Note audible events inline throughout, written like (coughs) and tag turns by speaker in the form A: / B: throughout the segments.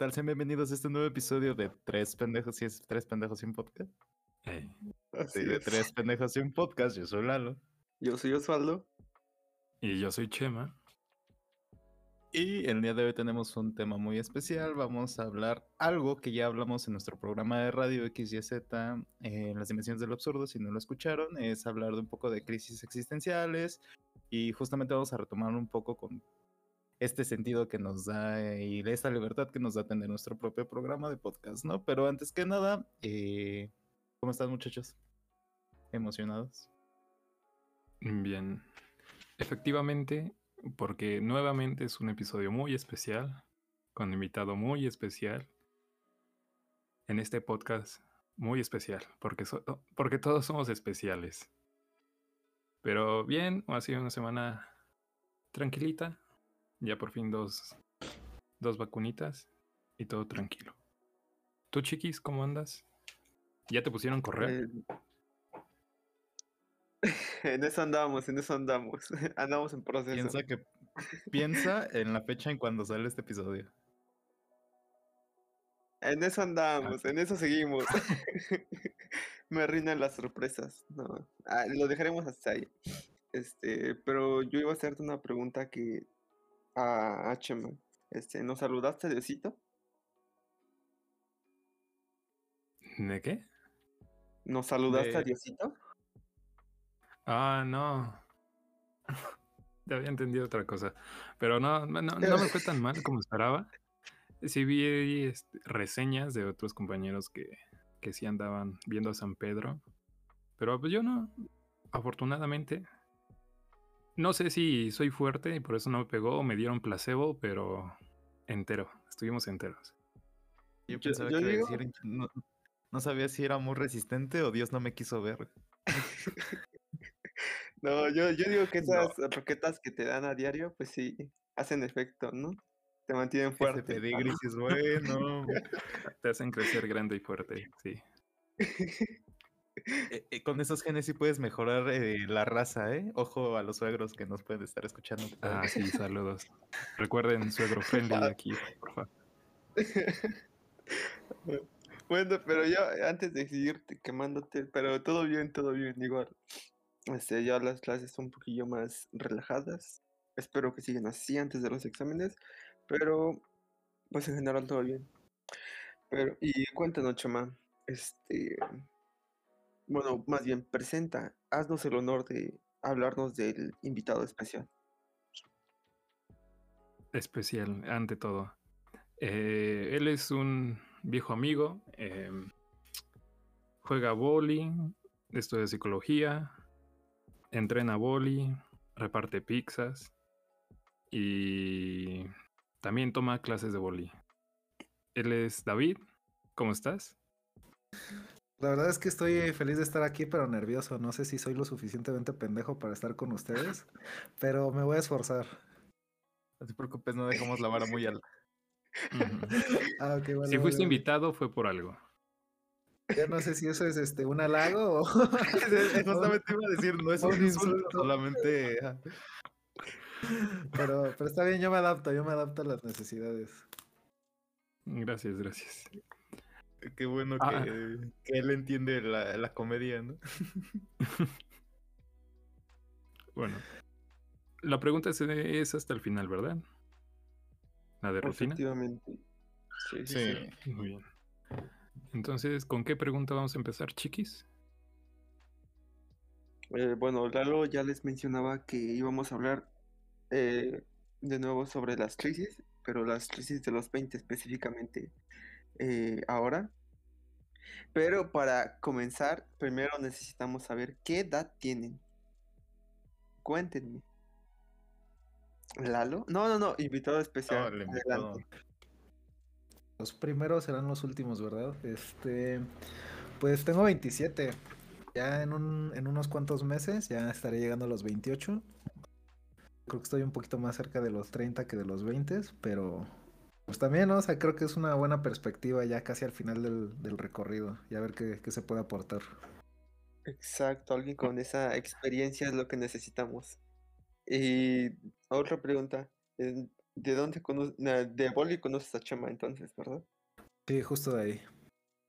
A: tal? Sean bienvenidos a este nuevo episodio de Tres Pendejos y es Tres Pendejos sin Podcast.
B: Así
A: Sí, de
B: es.
A: Tres Pendejos sin Podcast, yo soy Lalo.
B: Yo soy Osvaldo.
C: Y yo soy Chema.
A: Y el día de hoy tenemos un tema muy especial. Vamos a hablar algo que ya hablamos en nuestro programa de radio XYZ, eh, en las dimensiones del absurdo. Si no lo escucharon, es hablar de un poco de crisis existenciales. Y justamente vamos a retomar un poco con este sentido que nos da eh, y de esta libertad que nos da tener nuestro propio programa de podcast, ¿no? Pero antes que nada, eh, ¿cómo están muchachos? ¿Emocionados?
C: Bien. Efectivamente, porque nuevamente es un episodio muy especial, con invitado muy especial. En este podcast muy especial, porque, so- porque todos somos especiales. Pero bien, ha sido una semana tranquilita. Ya por fin dos, dos vacunitas y todo tranquilo. ¿Tú, chiquis, cómo andas? ¿Ya te pusieron correo?
B: Eh, (laughs) en eso andamos, en eso andamos. (laughs) andamos en proceso.
A: Piensa que piensa (laughs) en la fecha en cuando sale este episodio.
B: En eso andamos, en eso seguimos. Me arruinan las sorpresas. No, ah, lo dejaremos hasta ahí. Este, pero yo iba a hacerte una pregunta que a, Chema. Este, ¿nos saludaste, Diosito?
C: ¿De qué?
B: ¿Nos saludaste a Diosito?
C: Ah, no. (laughs) Te había entendido otra cosa. Pero no, no, no me fue tan mal como esperaba. Sí vi este, reseñas de otros compañeros que, que sí andaban viendo a San Pedro. Pero pues yo no. Afortunadamente. No sé si soy fuerte y por eso no me pegó o me dieron placebo, pero entero. Estuvimos enteros.
A: Yo
B: Yo-
A: pensaba
B: yo
A: que iba a
B: digo-
A: decir, no, no sabía si era muy resistente o Dios no me quiso ver. (laughs)
B: No, yo, yo digo que
A: No.
B: esas roquetas que te dan a diario, pues sí, hacen efecto, ¿no? Te mantienen
A: Ese
B: fuerte.
A: pedigrí sí es bueno. (laughs)
C: Te hacen crecer grande y fuerte, sí. (laughs)
A: Eh, eh, con esos genes sí puedes mejorar eh, la raza, ¿eh? Ojo a los suegros que nos pueden estar escuchando.
C: Ah, sí, saludos. Recuerden, suegro friendly (laughs) aquí, por favor. (laughs)
B: Bueno, pero yo antes de seguirte quemándote, pero todo bien, todo bien, igual. Este, ya las clases son un poquillo más relajadas. Espero que sigan así antes de los exámenes, pero pues en general todo bien. Pero, y cuéntanos, Chema, este, bueno, más bien, presenta, haznos el honor de hablarnos del invitado especial.
C: especial ante todo. Eh, él es un viejo amigo, eh, juega boli, estudia psicología, entrena boli, reparte pizzas y también toma clases de boli. Él es David, ¿cómo estás?
D: La verdad es que estoy feliz de estar aquí, pero nervioso. No sé si soy lo suficientemente pendejo para estar con ustedes, pero me voy a esforzar.
A: No te preocupes, no dejamos la vara muy alta.
D: Ah, vale,
C: si
D: vale,
C: fuiste
D: vale.
C: invitado fue por algo.
D: Ya no sé si eso es este un halago o... (laughs)
A: Justamente iba a decir, no es un insulto, solamente.
D: pero, pero está bien, yo me adapto, yo me adapto a las necesidades.
C: Gracias, gracias.
A: Qué bueno
C: Ah.
A: que, que él entiende la, la comedia, ¿no? (laughs)
C: Bueno, la pregunta es, es hasta el final, ¿verdad? La de rutina.
B: Efectivamente. Sí, sí, sí.
C: Muy bien. Entonces, ¿con qué pregunta vamos a empezar, chiquis?
B: Eh, bueno, Lalo ya les mencionaba que íbamos a hablar eh, de nuevo sobre las crisis, pero las crisis de los 20 específicamente eh, ahora. Pero para comenzar, primero necesitamos saber qué edad tienen. Cuéntenme. ¿Lalo? No, no, no, invitado especial.
A: invitado.
D: Los primeros serán los últimos, ¿verdad? Este, pues tengo 27. Ya en, un, en unos cuantos meses ya estaré llegando a los 28. Creo que estoy un poquito más cerca de los 30 que de los 20, pero pues también, ¿no? O sea, creo que es una buena perspectiva ya casi al final del, del recorrido y a ver qué, qué se puede aportar.
B: Exacto, alguien con esa experiencia es lo que necesitamos. Y otra pregunta, ¿De dónde conoces? De Boli conoces a Chema entonces, ¿verdad?
D: Sí, justo de ahí.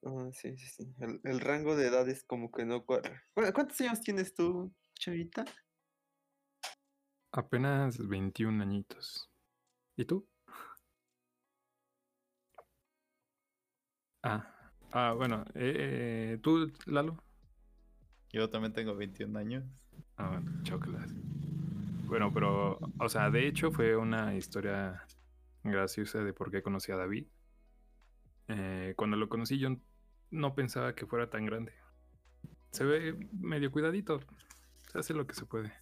B: Ah, sí, sí, sí. El, el rango de edad es como que no cuadra. ¿Cu- ¿Cuántos años tienes tú, Chavita?
C: Apenas 21 añitos. ¿Y tú? Ah, ah bueno. eh, ¿Tú, Lalo?
A: Yo también tengo 21 años.
C: Ah, bueno, choclas. Bueno, pero, o sea, de hecho fue una historia graciosa de por qué conocí a David. Eh, cuando lo conocí yo no pensaba que fuera tan grande. Se ve medio cuidadito. Se hace lo que se puede.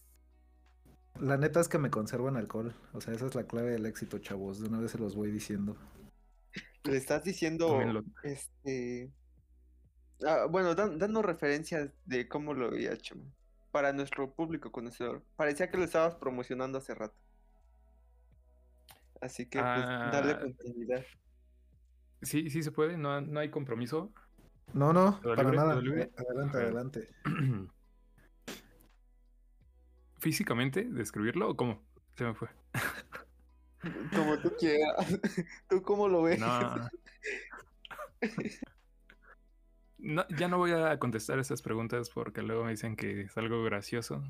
D: La neta es que me conservo en alcohol. O sea, esa es la clave del éxito, chavos. De una vez se los voy diciendo.
B: Le estás diciendo,
C: lo-
B: este... Ah, bueno, dan- danos referencias de cómo lo veía Chema. Para nuestro público conocedor. Parecía que lo estabas promocionando hace rato. Así que, pues, darle
C: Ah.
B: continuidad.
C: Sí, sí se puede, no, no hay compromiso.
D: No, no,
C: ¿Todo
D: para
C: libre?
D: nada. Adelante, adelante. (clears throat)
C: ¿Físicamente describirlo o cómo? Se me fue. (laughs)
B: Como tú quieras. (laughs) ¿Tú cómo lo ves?
C: No. No, ya no voy a contestar esas preguntas porque luego me dicen que es algo gracioso.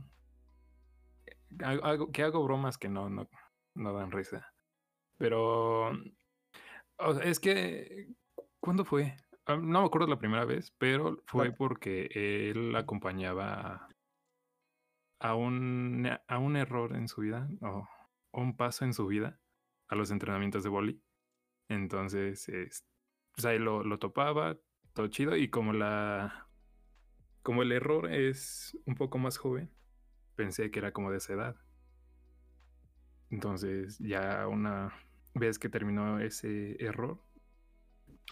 C: Hago- que hago bromas que no, no, no dan risa. Pero o sea, es que, ¿cuándo fue? Ah, No me acuerdo la primera vez, pero fue porque él acompañaba a un, a un error en su vida, un paso en su vida, a los entrenamientos de boli. Entonces, es- pues ahí lo, lo topaba, todo chido, y como la como el error es un poco más joven, pensé que era como de esa edad. Entonces, ya una vez que terminó ese error,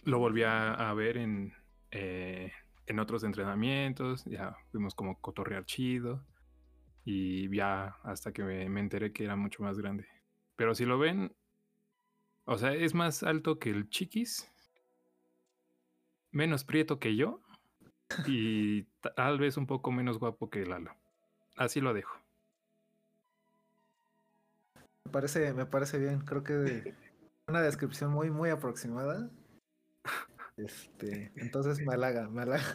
C: lo volví a, ver en, eh, en otros entrenamientos, ya fuimos como cotorrear chido, y ya hasta que me, me enteré que era mucho más grande. Pero si lo ven, o sea, es más alto que el chiquis, menos prieto que yo, y tal vez un poco menos guapo que Lalo. Así lo dejo.
D: Me parece, me parece bien. Creo que una descripción muy, muy aproximada. (laughs) Este, entonces me halaga, me halaga.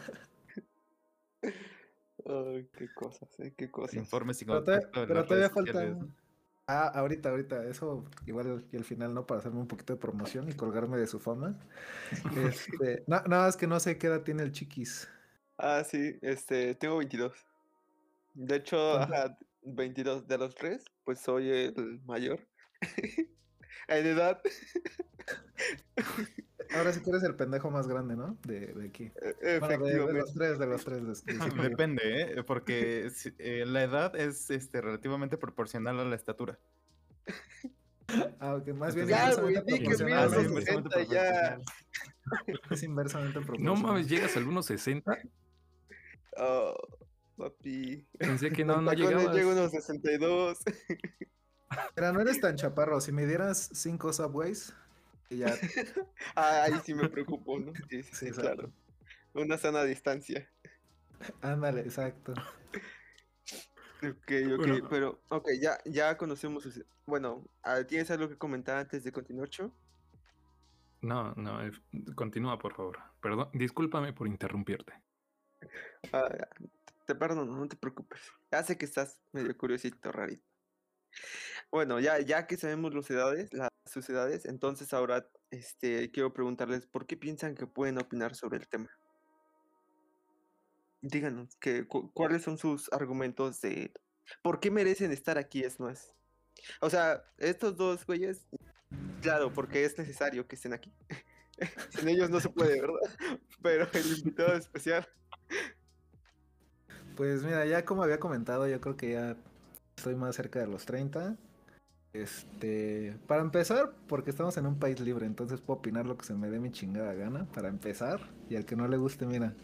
D: (laughs)
B: Ay, qué cosas, eh, qué cosas.
A: Informes y
D: Pero, todavía- pero todavía
A: redes
D: falta.
A: sociales, ¿no?
D: Ah, ahorita, ahorita, eso igual y al final, ¿no? Para hacerme un poquito de promoción y colgarme de su fama. (laughs) Este, no, nada más que no sé qué edad tiene el chiquis.
B: Ah, sí, este, tengo 22. De hecho,
D: ¿Cuánto?
B: ajá, 22 de los tres, pues soy el mayor. (laughs) En edad, (laughs)
D: Ahora sí que eres el pendejo más grande, ¿no? De, de aquí.
B: e-
D: Bueno, de, los tres, de los tres. de- (laughs) de- de-
A: Depende, ¿eh? Porque eh, la edad es este, relativamente proporcional a la estatura.
D: Ah, ok, más bien
B: Ya, güey,
D: inversamente
B: di que
D: ¿no?
A: inversamente
B: 60 ya.
A: proporcional.
D: Es inversamente
C: No
D: proporcional.
C: mames, llegas a algunos 60.
B: Oh, papi.
C: Pensé que no, no llegabas.
B: llego a unos 62.
D: Mira, no eres tan chaparro. Si me dieras cinco subways, ya. (laughs)
B: Ah, ahí sí me preocupo, ¿no? Sí, sí,
D: Sí,
B: claro. Una sana distancia.
D: Ándale, exacto.
B: Ok, ok,
C: Bueno.
B: pero, ok, ya, ya conocemos. Bueno, ¿tienes algo que comentar antes de continuar, Cho?
C: No, no, eh, continúa, por favor. Perdón, discúlpame por interrumpirte.
B: Ah, te perdono, no te preocupes. Ya sé que estás medio curiosito, rarito. Bueno, ya, ya que sabemos las edades, las sus edades, entonces ahora este, quiero preguntarles por qué piensan que pueden opinar sobre el tema. Díganos, que, cu- ¿cuáles son sus argumentos de por qué merecen estar aquí? Es más. O sea, estos dos güeyes, claro, porque es necesario que estén aquí. (laughs) Sin ellos no se puede, ¿verdad? Pero el invitado especial.
D: Pues mira, ya como había comentado, yo creo que ya estoy más cerca de los 30. Este, para empezar, porque estamos en un país libre, entonces puedo opinar lo que se me dé mi chingada gana, para empezar. Y al que no le guste, mira,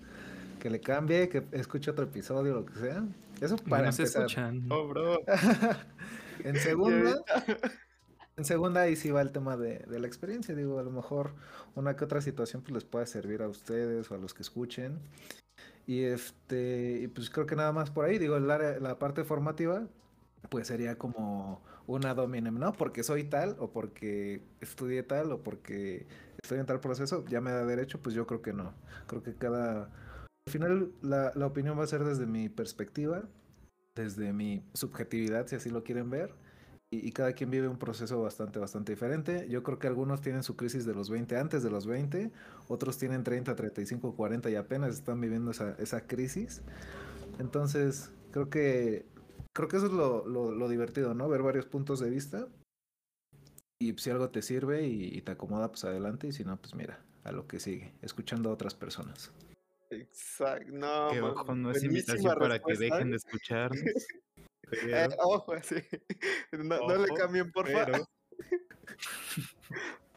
D: que le cambie, que escuche otro episodio, lo que sea. Eso para
C: no se
D: empezar.
C: escuchan.
A: Oh, bro. (laughs)
D: en segunda, (laughs) en segunda ahí sí va el tema de, de la experiencia. Digo, a lo mejor una que otra situación pues les puede servir a ustedes o a los que escuchen. Y este, y pues creo que nada más por ahí, digo, el área- la parte formativa, pues sería como una dominem, ¿no? Porque soy tal o porque estudié tal o porque estoy en tal proceso, ya me da derecho, pues yo creo que no. Creo que cada... Al final la, la opinión va a ser desde mi perspectiva, desde mi subjetividad, si así lo quieren ver, y, y, cada quien vive un proceso bastante, bastante diferente. Yo creo que algunos tienen su crisis de los 20 antes de los 20, otros tienen 30, 35, 40 y apenas están viviendo esa, esa crisis. Entonces, creo que creo que eso es lo, lo, lo, divertido, ¿no? Ver varios puntos de vista. Y si algo te sirve y, y, te acomoda, pues adelante. Y si no, pues mira, a lo que sigue, escuchando a otras personas.
B: Exacto, no.
A: Que ojo, no es invitación para que dejen de escucharnos. (laughs)
B: Pero... Eh, ojo, sí. (laughs) No, ojo, no, le cambien, por favor. (laughs)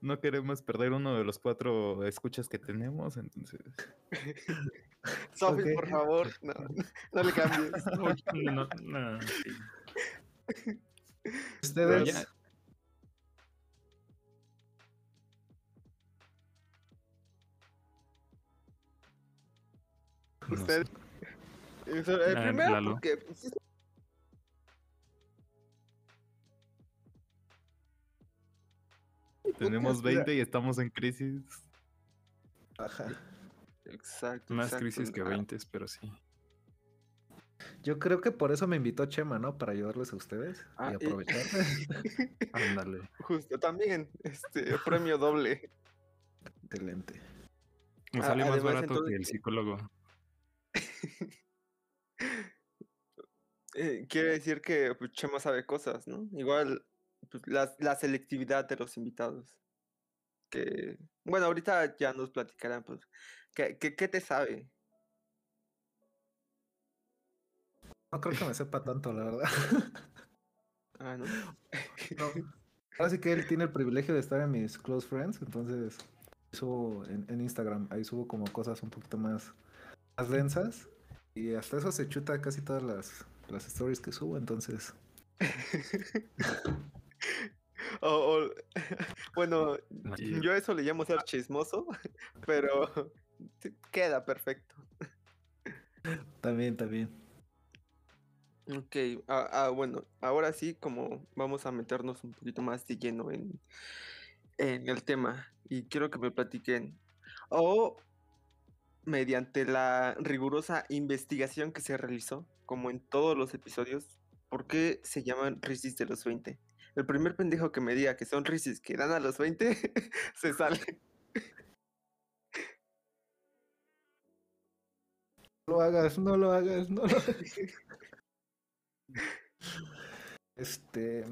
A: no queremos perder uno de los cuatro escuchas que tenemos, entonces. (laughs)
B: Sofi, okay. por favor, no, (laughs) no le cambies. (laughs)
C: No, no, sí.
D: Ustedes.
C: Ya...
B: Usted. Eso, el primero, porque.
A: Tenemos 20 y estamos en crisis.
D: Ajá.
B: Exacto.
C: Más
B: exacto.
C: crisis que
B: Ah,
C: 20, pero sí.
D: Yo creo que por eso me invitó Chema, ¿no? Para ayudarles a ustedes
B: Ah,
D: y
B: y-
D: aprovechar. (laughs)
C: Ándale.
B: Justo, también, este, (laughs) premio doble.
D: Excelente.
C: Me
B: Ah,
C: sale más
B: además,
C: barato
B: entonces-
C: que el psicólogo. (laughs)
B: Eh, quiere decir que pues, Chema sabe cosas, ¿no? Igual pues, la, la selectividad de los invitados. Que, bueno, ahorita ya nos platicarán, pues, ¿qué, qué, qué te sabe?
D: No creo que me sepa tanto, la verdad.
B: Ah, ¿no? (laughs)
D: No. Ahora sí que él tiene el privilegio de estar en mis close friends, entonces subo en, en Instagram, ahí subo como cosas un poquito más, más densas y hasta eso se chuta casi todas las, las stories que subo, entonces (laughs) (laughs)
B: O- o- (laughs) bueno, yo a eso le llamo ser chismoso, (laughs) pero queda perfecto.
D: también, también.
B: Ok, ah, ah, bueno, ahora sí, como vamos a meternos un poquito más de lleno en, en el tema, y quiero que me platiquen, o mediante la rigurosa investigación que se realizó, como en todos los episodios, ¿por qué se llaman Risis de los 20? El primer pendejo que me diga que son Risis que dan a los 20, (laughs) se sale.
D: No lo hagas, no lo hagas, no lo hagas. Este.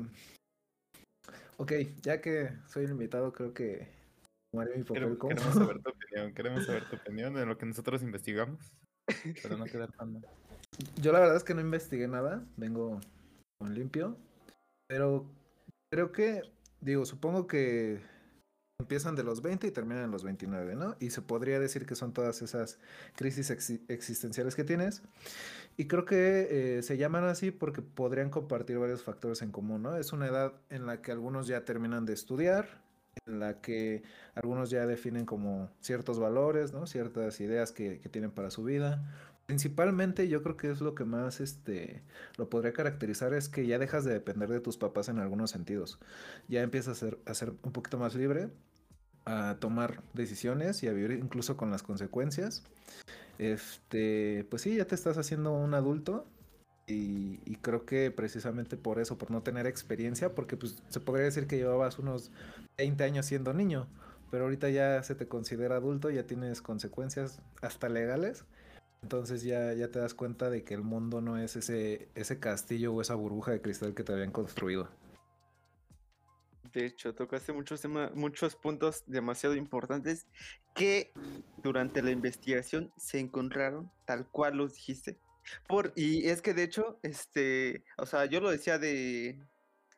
D: Ok, ya que soy el invitado, creo que tomaré mi papel
A: Queremos,
D: como.
A: queremos saber (laughs) tu opinión. Queremos saber tu opinión de lo que nosotros investigamos. Para no quedar tan mal.
D: Yo la verdad es que no investigué nada, vengo con limpio, pero creo que, digo, supongo que empiezan de los 20 y terminan en los 29, ¿no? Y se podría decir que son todas esas crisis exi- existenciales que tienes. Y creo que eh, se llaman así porque podrían compartir varios factores en común, ¿no? Es una edad en la que algunos ya terminan de estudiar, en la que algunos ya definen como ciertos valores, ¿no? Ciertas ideas que tienen para su vida. Principalmente yo creo que es lo que más este, lo podría caracterizar es que ya dejas de depender de tus papás en algunos sentidos. Ya empiezas a ser, a ser un poquito más libre, a tomar decisiones y a vivir incluso con las consecuencias. Este, pues sí, ya te estás haciendo un adulto y, creo que precisamente por eso, por no tener experiencia, porque pues se podría decir que llevabas unos 20 años siendo niño, pero ahorita ya se te considera adulto, ya tienes consecuencias hasta legales. Entonces ya, ya te das cuenta de que el mundo no es ese, ese castillo o esa burbuja de cristal que te habían construido.
B: De hecho, tocaste muchos muchos puntos demasiado importantes que durante la investigación se encontraron tal cual los dijiste. Por, y es que de hecho, este, o sea, yo lo decía de,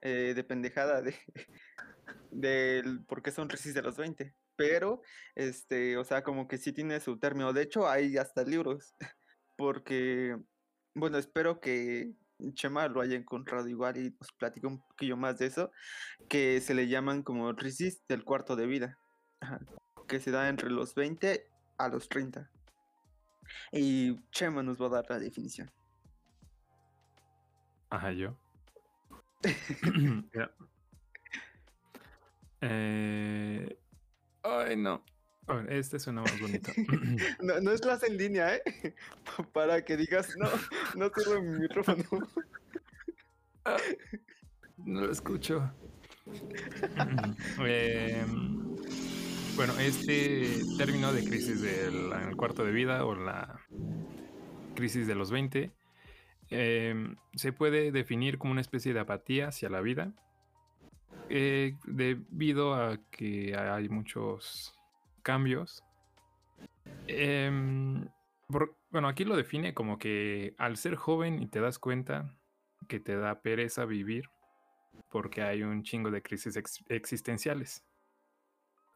B: eh, de pendejada de (laughs) del por qué son Risis de los 20. Pero, este, o sea, como que sí tiene su término. De hecho, hay hasta libros. (laughs) Porque, bueno, espero que Chema lo haya encontrado igual y nos platique un poquillo más de eso. Que se le llaman como Risis del cuarto de vida. Que se da entre los 20 a los 30. Y Chema nos va a dar la definición.
C: Ajá, yo. (laughs) (coughs) Ya. Eh, Ay, no. A ver, este suena más bonito. (laughs)
B: No, no es clase en línea, ¿eh? (laughs) Para que digas, no, no sirve mi micrófono. (laughs)
C: No lo escucho. Em, bueno, este término de crisis del el cuarto de vida o la crisis de los 20 em, se puede definir como una especie de apatía hacia la vida eh, debido a que hay muchos cambios. Em, bueno, aquí lo define como que al ser joven y te das cuenta que te da pereza vivir porque hay un chingo de crisis ex- existenciales.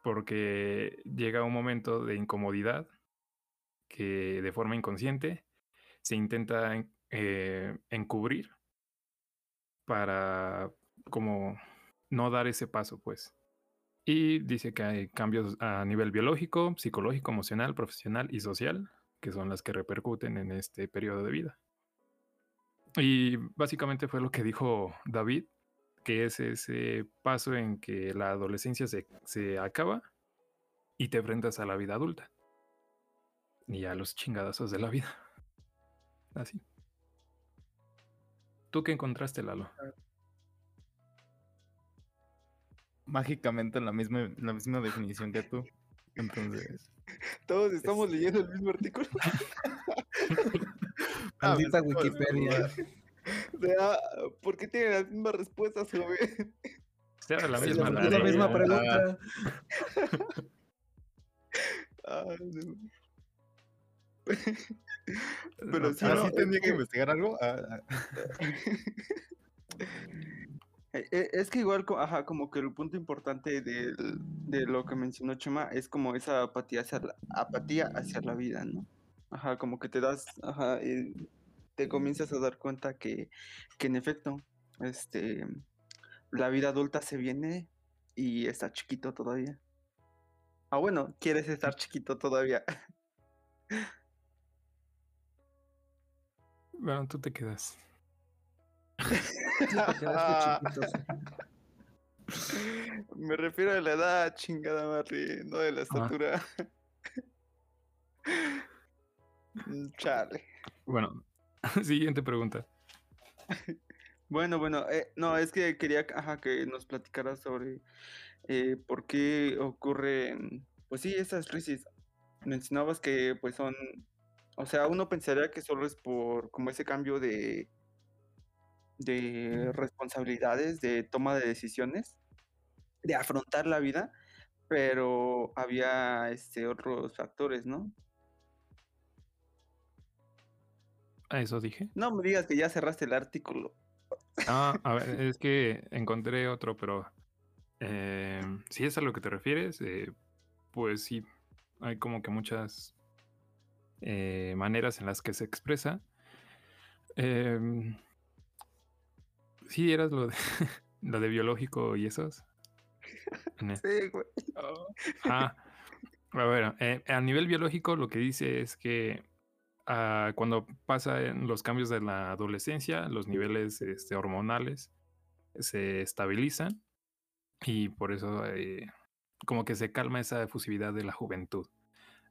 C: Porque llega un momento de incomodidad que de forma inconsciente se intenta en- eh, encubrir para como no dar ese paso, pues. Y dice que hay cambios a nivel biológico, psicológico, emocional, profesional y social, que son las que repercuten en este periodo de vida. Y básicamente fue lo que dijo David, que es ese paso en que la adolescencia se, se acaba y te enfrentas a la vida adulta. Y a los chingadazos de la vida. Así. ¿Tú qué encontraste, Lalo?
A: Mágicamente la misma, la misma definición que tú. Entonces.
B: Todos estamos leyendo el mismo artículo. (laughs)
A: Ah,
D: Maldita Wikipedia.
B: O sea, ¿por qué tienen las mismas respuestas, joven?
C: Era la
A: Sí,
C: misma.
A: la-
D: Es la
C: Lalo.
D: misma
A: Ah.
D: pregunta.
B: Ay, no. Pero
C: No,
B: sí,
A: ¿Ah,
B: no, (laughs)
A: sí
B: es
A: tenía que investigar algo? Ah, ah. (laughs)
B: Es que igual, ajá, como que el punto importante del- de lo que mencionó Chema es como esa apatía hacia la, apatía hacia la vida, ¿no? Ajá, como que te das, ajá, eh, te comienzas a dar cuenta que, que en efecto, este, la vida adulta se viene y está chiquito todavía. Ah, bueno, quieres estar chiquito todavía. (laughs)
C: Bueno, tú te quedas. (laughs) (laughs)
B: Me refiero a la edad, chingada madre, no de la estatura. Mm, Chale.
C: Bueno, (laughs) siguiente pregunta.
B: Bueno, bueno, eh, no, es que quería ajá, que nos platicaras sobre eh, por qué ocurren, pues sí, esas crisis. Mencionabas que pues son, o sea, uno pensaría que solo es por como ese cambio de, de responsabilidades, de toma de decisiones, de afrontar la vida, pero había este, otros factores, ¿no?
C: A eso dije.
B: No me digas que ya cerraste el artículo.
C: Ah, a ver, (laughs) es que encontré otro, pero eh, si es a lo que te refieres, eh, pues sí, hay como que muchas eh, maneras en las que se expresa. Em, sí, eras lo de, (laughs) lo de biológico y esos. El- (laughs)
B: Sí, güey.
C: Ah, a ver, eh, a nivel biológico lo que dice es que ah, cuando pasan los cambios de la adolescencia, los niveles este, hormonales se estabilizan y por eso eh, como que se calma esa efusividad de la juventud.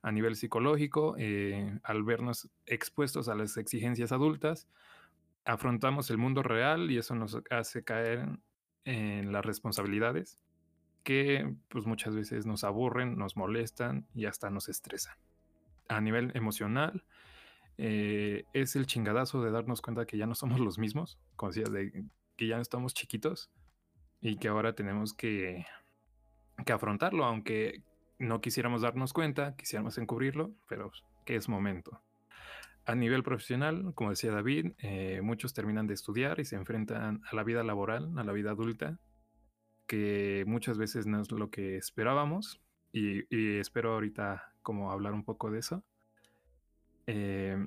C: A nivel psicológico, eh, al vernos expuestos a las exigencias adultas, afrontamos el mundo real y eso nos hace caer en las responsabilidades que pues muchas veces nos aburren, nos molestan y hasta nos estresan. A nivel emocional, eh, es el chingadazo de darnos cuenta que ya no somos los mismos, de que ya no estamos chiquitos y que ahora tenemos que, que afrontarlo, aunque no quisiéramos darnos cuenta, quisiéramos encubrirlo, pero que es momento. A nivel profesional, como decía David, eh, muchos terminan de estudiar y se enfrentan a la vida laboral, a la vida adulta, que muchas veces no es lo que esperábamos y, espero ahorita como hablar un poco de eso. Eh,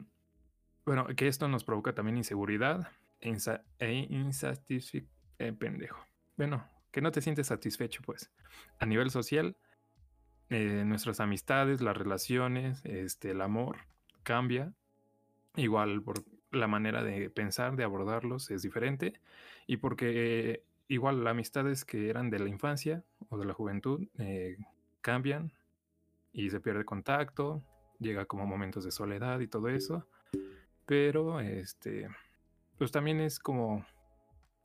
C: bueno, que esto nos provoca también inseguridad e, insa- e eh, pendejo. Bueno, que no te sientes satisfecho, pues. A nivel social, eh, nuestras amistades, las relaciones, este, el amor cambia. Igual por la manera de pensar, de abordarlos es diferente y porque igual las amistades que eran de la infancia o de la juventud eh, cambian y se pierde contacto, llega como momentos de soledad y todo eso, pero este, pues también es como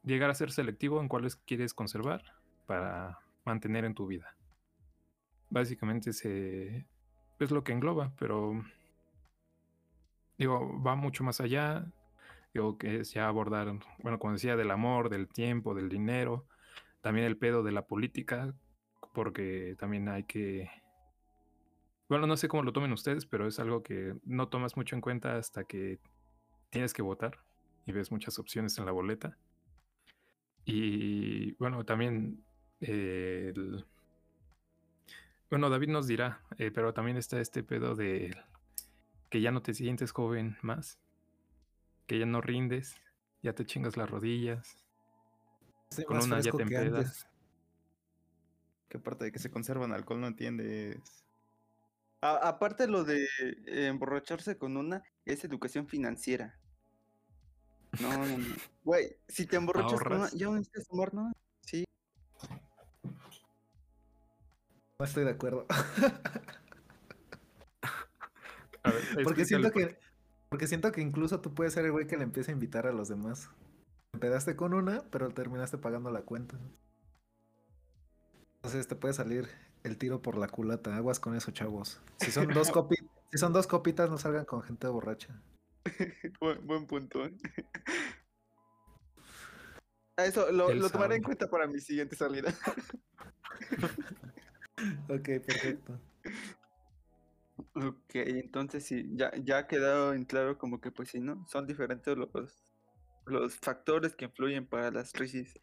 C: llegar a ser selectivo en cuáles quieres conservar para mantener en tu vida. Básicamente se, es lo que engloba, pero digo, va mucho más allá. Digo, que es ya abordar, bueno, como decía, del amor, del tiempo, del dinero, también el pedo de la política, porque también hay que... Bueno, no sé cómo lo tomen ustedes, pero es algo que no tomas mucho en cuenta hasta que tienes que votar y ves muchas opciones en la boleta. Y bueno, también eh, Bueno, David nos dirá, eh, pero también está este pedo de que ya no te sientes joven más, que ya no rindes, ya te chingas las rodillas, con una ya te empedas.
A: Que aparte de que se conservan alcohol no entiendes.
B: aparte lo de emborracharse con una es educación financiera. No, no, no. (laughs) Güey, si te emborrachas con una, ya no necesitas tomar, ¿no? Sí.
D: No estoy de acuerdo. (laughs) (laughs) porque siento que porque siento que incluso tú puedes ser el güey que le empieza a invitar a los demás. Empezaste con una, pero terminaste pagando la cuenta. Entonces te puede salir el tiro por la culata. Aguas con eso, chavos. Si son dos (laughs) copitas, si son dos copitas, no salgan con gente borracha. (laughs)
B: buen, punto. ¿eh? Eso lo, lo tomaré en cuenta para mi siguiente salida.
D: ok, perfecto.
B: Ok, entonces sí, ya, ya ha quedado en claro como que pues sí, ¿no? Son diferentes los, los factores que influyen para las crisis.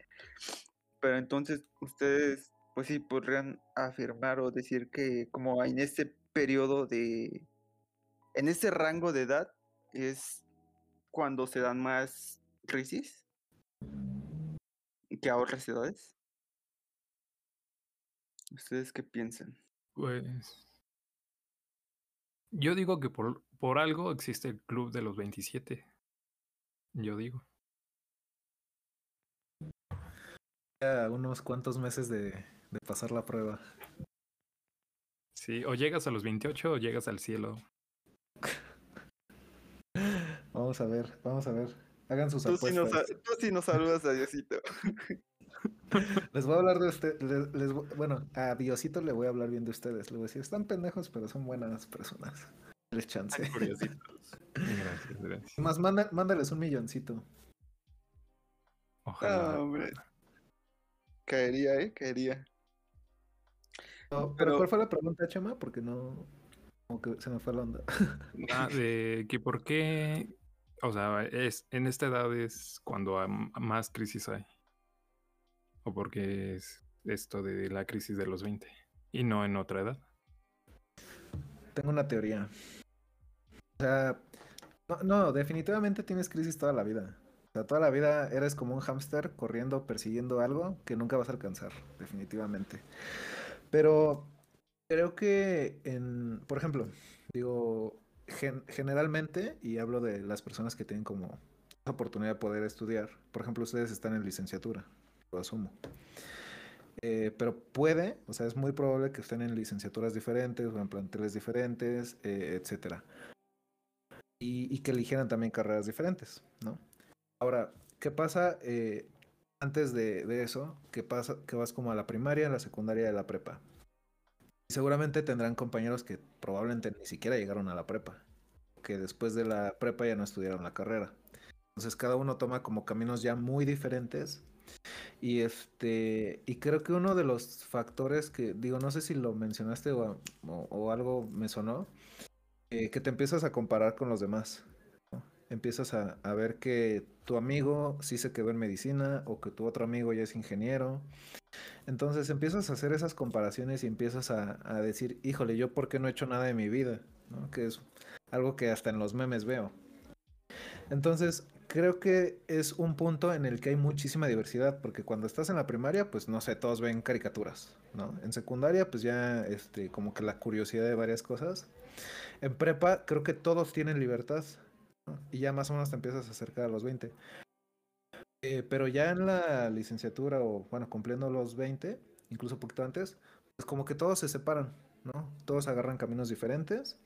B: Pero entonces ustedes pues sí podrían afirmar o decir que como en este periodo de, en este rango de edad es cuando se dan más crisis que a otras edades. ¿Ustedes qué piensan?
C: Pues yo digo que por, por algo existe el club de los 27. Yo digo.
D: Ya unos cuantos meses de, de pasar la prueba.
C: Sí, o llegas a los 28 o llegas al cielo. (laughs)
D: Vamos a ver, vamos a ver. Hagan sus
B: tú
D: apuestas.
B: tú sí nos saludas a Diosito. (laughs) (laughs)
D: Les voy a hablar de usted, les, bueno, a Diosito le voy a hablar bien de ustedes. Le voy a decir, están pendejos, pero son buenas personas. (laughs) Les chance. gracias, gracias. Más mándales un milloncito.
B: Ojalá. Ah, hombre. Caería, eh, caería.
D: pero, ¿cuál fue la pregunta, Chema? Porque no. Como que se me fue la onda. (laughs)
C: Ah, de que por qué. O sea, es, en esta edad es cuando más crisis hay porque es esto de la crisis de los 20 y no en otra edad?
D: Tengo una teoría. O sea, no, definitivamente tienes crisis toda la vida. O sea, toda la vida eres como un hámster corriendo, persiguiendo algo que nunca vas a alcanzar, definitivamente. Pero creo que en, por ejemplo, digo, generalmente, y hablo de las personas que tienen como oportunidad de poder estudiar, por ejemplo, ustedes están en licenciatura lo asumo. Eh, pero puede, o sea, es muy probable que estén en licenciaturas diferentes o en planteles diferentes, eh, etcétera. Y, que eligieran también carreras diferentes, ¿no? Ahora, ¿qué pasa eh, antes de, eso? ¿Qué pasa? Que vas como a la primaria, a la secundaria y la prepa. Seguramente tendrán compañeros que probablemente ni siquiera llegaron a la prepa, que después de la prepa ya no estudiaron la carrera. Entonces cada uno toma como caminos ya muy diferentes y este, y creo que uno de los factores que, digo, no sé si lo mencionaste o, algo me sonó, eh, que te empiezas a comparar con los demás. Empiezas a, ver que tu amigo sí se quedó en medicina o que tu otro amigo ya es ingeniero. Entonces empiezas a hacer esas comparaciones y empiezas a, decir, híjole, yo por qué no he hecho nada de mi vida, que es algo que hasta en los memes veo. Entonces, creo que es un punto en el que hay muchísima diversidad, porque cuando estás en la primaria, pues no sé, todos ven caricaturas, ¿no? En secundaria, pues ya, este, como que la curiosidad de varias cosas. En prepa, creo que todos tienen libertad, Y ya más o menos te empiezas a acercar a los 20. Eh, pero ya en la licenciatura o, bueno, cumpliendo los 20, incluso un poquito antes, pues como que todos se separan, ¿no? Todos agarran caminos diferentes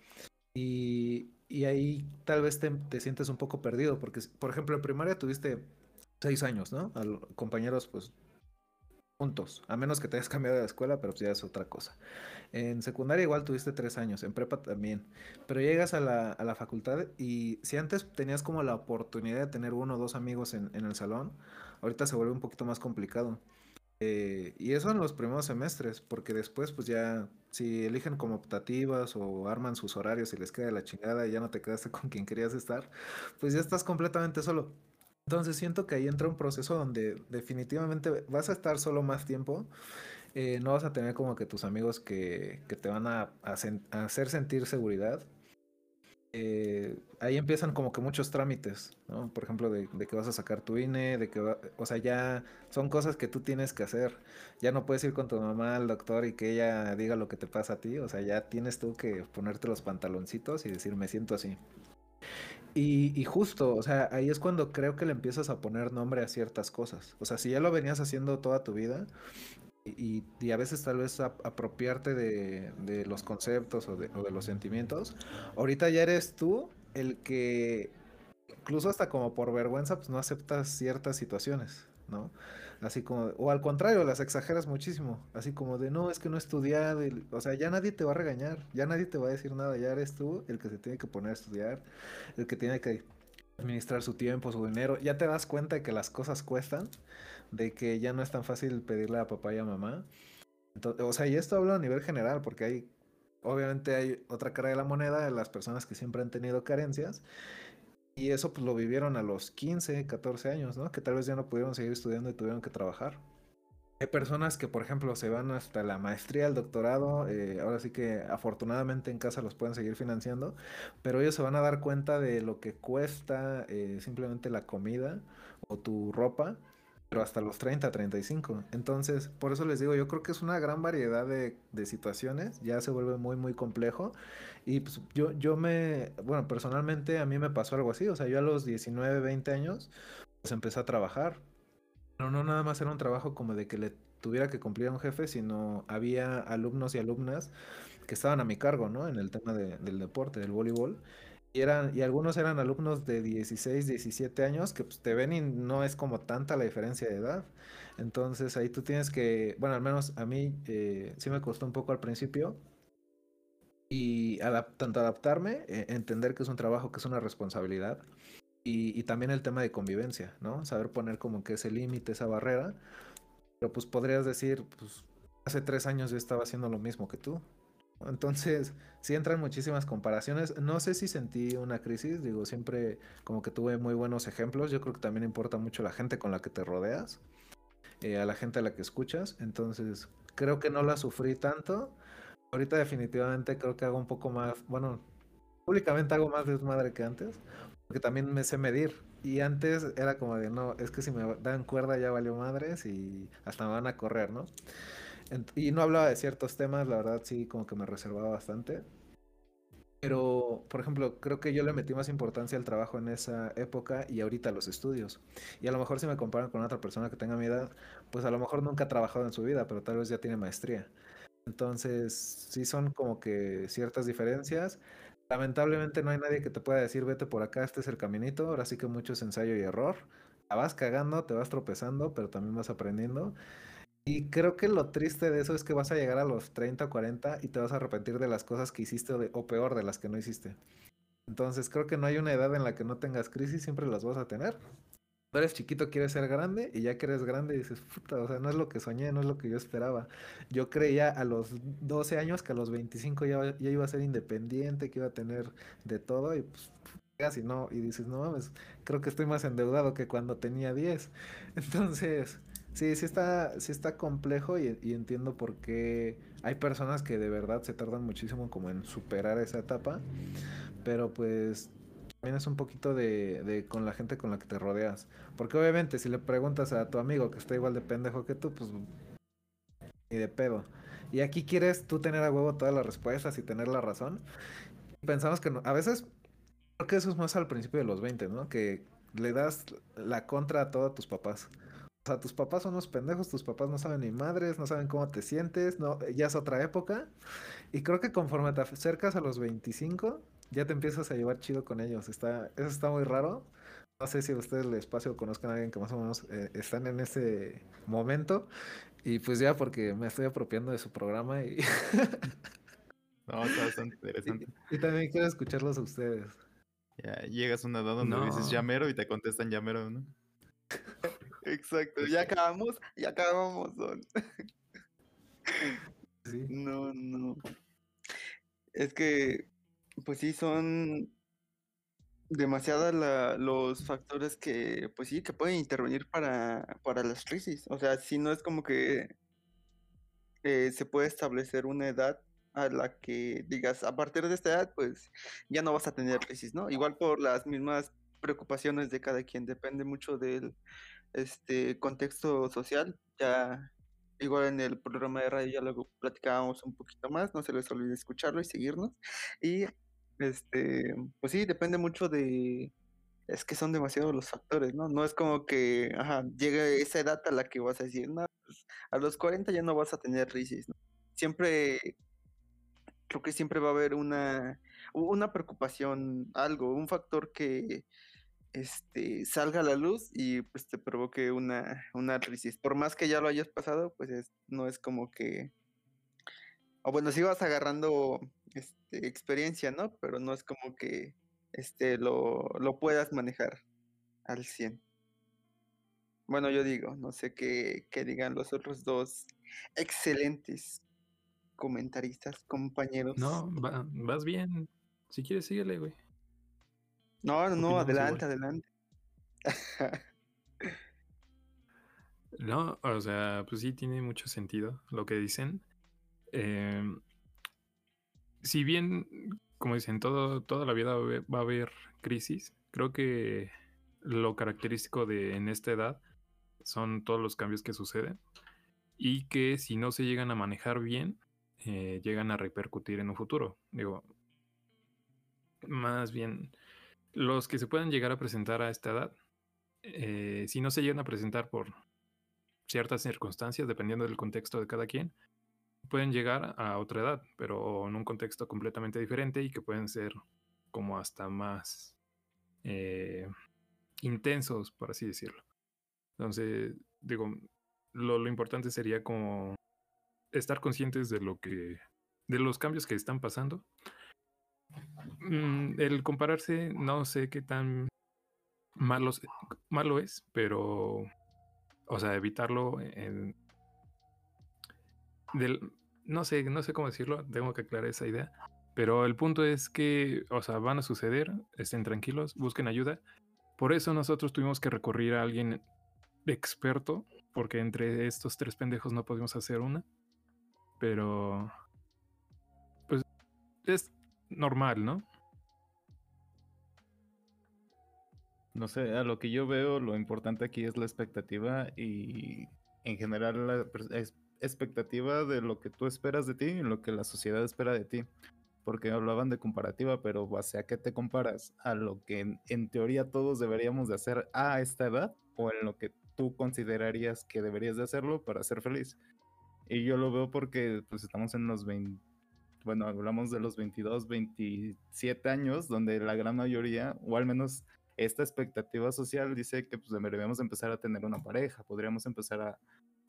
D: y, y ahí tal vez te, te, sientes un poco perdido, porque, por ejemplo, en primaria tuviste seis años, ¿no? Compañeros, pues, juntos, a menos que te hayas (laughs) cambiado de escuela, pero pues ya es otra cosa. En secundaria igual tuviste tres años, en prepa también, pero llegas a la, a la facultad y si antes tenías como la oportunidad de tener uno o dos amigos en, en el salón, ahorita se vuelve un poquito más complicado. Eh, y eso en los primeros semestres, porque después pues ya si eligen como optativas o arman sus horarios y les queda la chingada y ya no te quedaste (laughs) con quien querías estar, pues ya estás completamente solo. Entonces siento que ahí entra un proceso donde definitivamente vas a estar solo más tiempo. Eh, no vas a tener como que tus amigos que, que te van a, a, a hacer sentir seguridad eh, ahí empiezan como que muchos trámites, ¿no? Por ejemplo, de, que vas a sacar tu INE, de que, va, o sea, ya son cosas que tú tienes que hacer. Ya no puedes ir con tu mamá al doctor y que ella diga lo que te pasa a ti, o sea, ya tienes tú que ponerte los pantaloncitos y decir, me siento así. Y, y, justo, o sea, ahí es cuando creo que le empiezas a poner nombre a ciertas cosas. O sea, si ya lo venías haciendo toda tu vida, y, y, a veces tal vez apropiarte de, de los conceptos o de, los sentimientos. Ahorita ya eres tú el que, incluso hasta como por vergüenza, pues no aceptas ciertas situaciones, ¿no? Así como, o al contrario, las exageras muchísimo, así como de, no, es que no he estudiado, o sea, ya nadie te va a regañar, ya nadie te va a decir nada, ya eres tú el que se tiene que poner a estudiar, el que tiene que administrar su tiempo, su dinero, ya te das cuenta de que las cosas cuestan de que ya no es tan fácil pedirle a papá y a mamá. O sea, y esto hablo a nivel general, porque hay, obviamente hay otra cara de la moneda de las personas que siempre han tenido carencias. Y eso pues lo vivieron a los 15, 14 años, ¿no? Que tal vez ya no pudieron seguir estudiando y tuvieron que trabajar. Hay personas que, por ejemplo, se van hasta la maestría, el doctorado, eh, ahora sí que afortunadamente en casa los pueden seguir financiando, pero ellos se van a dar cuenta de lo que cuesta eh, simplemente la comida o tu ropa pero hasta los 30, 35. Entonces, por eso les digo, yo creo que es una gran variedad de, de situaciones, ya se vuelve muy, muy complejo. Y pues yo, yo me, bueno, personalmente a mí me pasó algo así, o sea, yo a los 19, 20 años, pues empecé a trabajar. Pero no nada más era un trabajo como de que le tuviera que cumplir a un jefe, sino había alumnos y alumnas que estaban a mi cargo, ¿no? En el tema de, del deporte, del voleibol. Y, eran, y algunos eran alumnos de 16, 17 años que pues, te ven y no es como tanta la diferencia de edad. Entonces ahí tú tienes que, bueno, al menos a mí eh, sí me costó un poco al principio. Y tanto adaptarme, eh, entender que es un trabajo, que es una responsabilidad. Y, y, también el tema de convivencia, ¿no? Saber poner como que ese límite, esa barrera. Pero pues podrías decir, pues hace tres años yo estaba haciendo lo mismo que tú. Entonces, sí entran muchísimas comparaciones. No sé si sentí una crisis, digo, siempre como que tuve muy buenos ejemplos. Yo creo que también importa mucho la gente con la que te rodeas, eh, a la gente a la que escuchas. Entonces, creo que no la sufrí tanto. Ahorita definitivamente creo que hago un poco más, bueno, públicamente hago más desmadre que antes, porque también me sé medir. Y antes era como de, no, es que si me dan cuerda ya valió madres y hasta me van a correr, ¿no? Y no hablaba de ciertos temas, la verdad sí, como que me reservaba bastante. Pero, por ejemplo, creo que yo le metí más importancia al trabajo en esa época y ahorita a los estudios. Y a lo mejor si me comparan con otra persona que tenga mi edad, pues a lo mejor nunca ha trabajado en su vida, pero tal vez ya tiene maestría. Entonces, sí son como que ciertas diferencias. Lamentablemente no hay nadie que te pueda decir, vete por acá, este es el caminito. Ahora sí que mucho es ensayo y error. La vas cagando, te vas tropezando, pero también vas aprendiendo. Y creo que lo triste de eso es que vas a llegar a los 30 o 40 y te vas a arrepentir de las cosas que hiciste o, de, o, peor de las que no hiciste. Entonces creo que no hay una edad en la que no tengas crisis, siempre las vas a tener. Tú eres chiquito, quieres ser grande y ya que eres grande dices, puta, o sea, no es lo que soñé, no es lo que yo esperaba. Yo creía a los 12 años que a los 25 ya, ya iba a ser independiente, que iba a tener de todo y pues casi no, y dices, no mames, creo que estoy más endeudado que cuando tenía 10. (laughs) Entonces Sí, sí está, sí está complejo y, entiendo por qué hay personas que de verdad se tardan muchísimo como en superar esa etapa, pero pues también es un poquito de, de con la gente con la que te rodeas, porque obviamente si le preguntas a tu amigo que está igual de pendejo que tú, pues ni de pedo. Y aquí quieres tú tener a huevo todas las respuestas y tener la razón. Pensamos que no, a veces Creo que eso es más al principio de los 20, ¿no? Que le das la contra a todos tus papás. O sea, tus papás son unos pendejos, tus papás no saben ni madres, no saben cómo te sientes, no, ya es otra época. Y creo que conforme te acercas a los 25, ya te empiezas a llevar chido con ellos. Está, eso está muy raro. No sé si a ustedes les pase o conozcan a alguien que más o menos eh, están en ese momento. Y pues ya porque me estoy apropiando de su programa y, (laughs)
A: No, está bastante interesante. (laughs)
D: y también quiero escucharlos a ustedes.
A: Ya llegas a una edad donde dices llamero y te contestan llamero, ¿no? (laughs)
B: Exacto, ya acabamos, ya acabamos, Don.
D: Sí.
B: No, no. Es que, pues sí, son demasiadas la- los factores que, pues sí, que pueden intervenir para, para las crisis. O sea, si no es como que eh, se puede establecer una edad a la que digas, a partir de esta edad, pues ya no vas a tener crisis, ¿no? Igual por las mismas preocupaciones de cada quien, depende mucho del este contexto social. Ya igual en el programa de radio ya luego platicábamos un poquito más, no se les olvide escucharlo y seguirnos. Y este, pues sí, depende mucho de es que son demasiados los factores, ¿no? No es como que, ajá, llegue esa edad a la que vas a decir, no, pues, a los 40 ya no vas a tener crisis, ¿no? Siempre, creo que siempre va a haber una, una preocupación, algo, un factor que este, salga a la luz y pues te provoque una, una crisis. Por más que ya lo hayas pasado, pues es- no es como que, o bueno, vas agarrando este, experiencia, ¿no? Pero no es como que este, lo, lo puedas manejar al 100. Bueno, yo digo, no sé qué, qué digan los otros dos excelentes comentaristas, compañeros.
C: No, va- vas bien. Si quieres, síguele, güey.
B: No, no, no, adelante, adelante. (laughs)
C: No, o sea, pues sí tiene mucho sentido lo que dicen. Em, si bien, como dicen, todo, toda la vida va a haber, va a haber crisis, creo que lo característico de en esta edad son todos los cambios que suceden y que si no se llegan a manejar bien, eh, llegan a repercutir en un futuro. Digo, más bien, los que se puedan llegar a presentar a esta edad, eh, si no se llegan a presentar por ciertas circunstancias, dependiendo del contexto de cada quien, pueden llegar a otra edad, pero en un contexto completamente diferente y que pueden ser como hasta más eh, intensos, por así decirlo. Entonces, digo, lo, lo importante sería como estar conscientes de lo que, de los cambios que están pasando. Mm, el compararse, no sé qué tan malo, malo es, pero, o sea, evitarlo del, no sé, no sé cómo decirlo, tengo que aclarar esa idea. Pero el punto es que, o sea, van a suceder, estén tranquilos, busquen ayuda. Por eso nosotros tuvimos que recurrir a alguien experto, porque entre estos tres pendejos no pudimos hacer una. Pero, pues, es normal, ¿no?
A: No sé, a lo que yo veo, lo importante aquí es la expectativa y en general la expectativa de lo que tú esperas de ti y lo que la sociedad espera de ti. Porque hablaban de comparativa, pero ¿base a qué te comparas? ¿A lo que en, en teoría todos deberíamos de hacer a esta edad o en lo que tú considerarías que deberías de hacerlo para ser feliz? Y yo lo veo porque pues estamos en los 20, bueno, hablamos de los 22, 27 años, donde la gran mayoría, o al menos esta expectativa social dice que pues deberíamos empezar a tener una pareja, podríamos empezar a,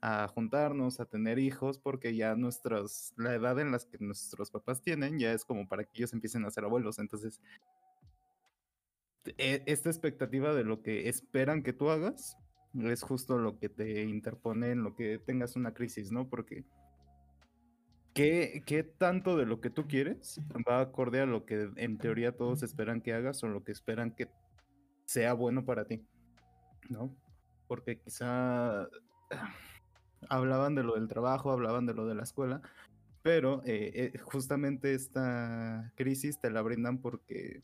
A: a juntarnos, a tener hijos, porque ya nuestros, la edad en las que nuestros papás tienen ya es como para que ellos empiecen a ser abuelos. Entonces, e- esta expectativa de lo que esperan que tú hagas es justo lo que te interpone en lo que tengas una crisis, ¿no? Porque ¿qué, qué tanto de lo que tú quieres va acorde a lo que en teoría todos esperan que hagas o lo que esperan que sea bueno para ti, ¿no? Porque quizá (sighs) hablaban de lo del trabajo, hablaban de lo de la escuela, pero eh, eh, justamente esta crisis te la brindan porque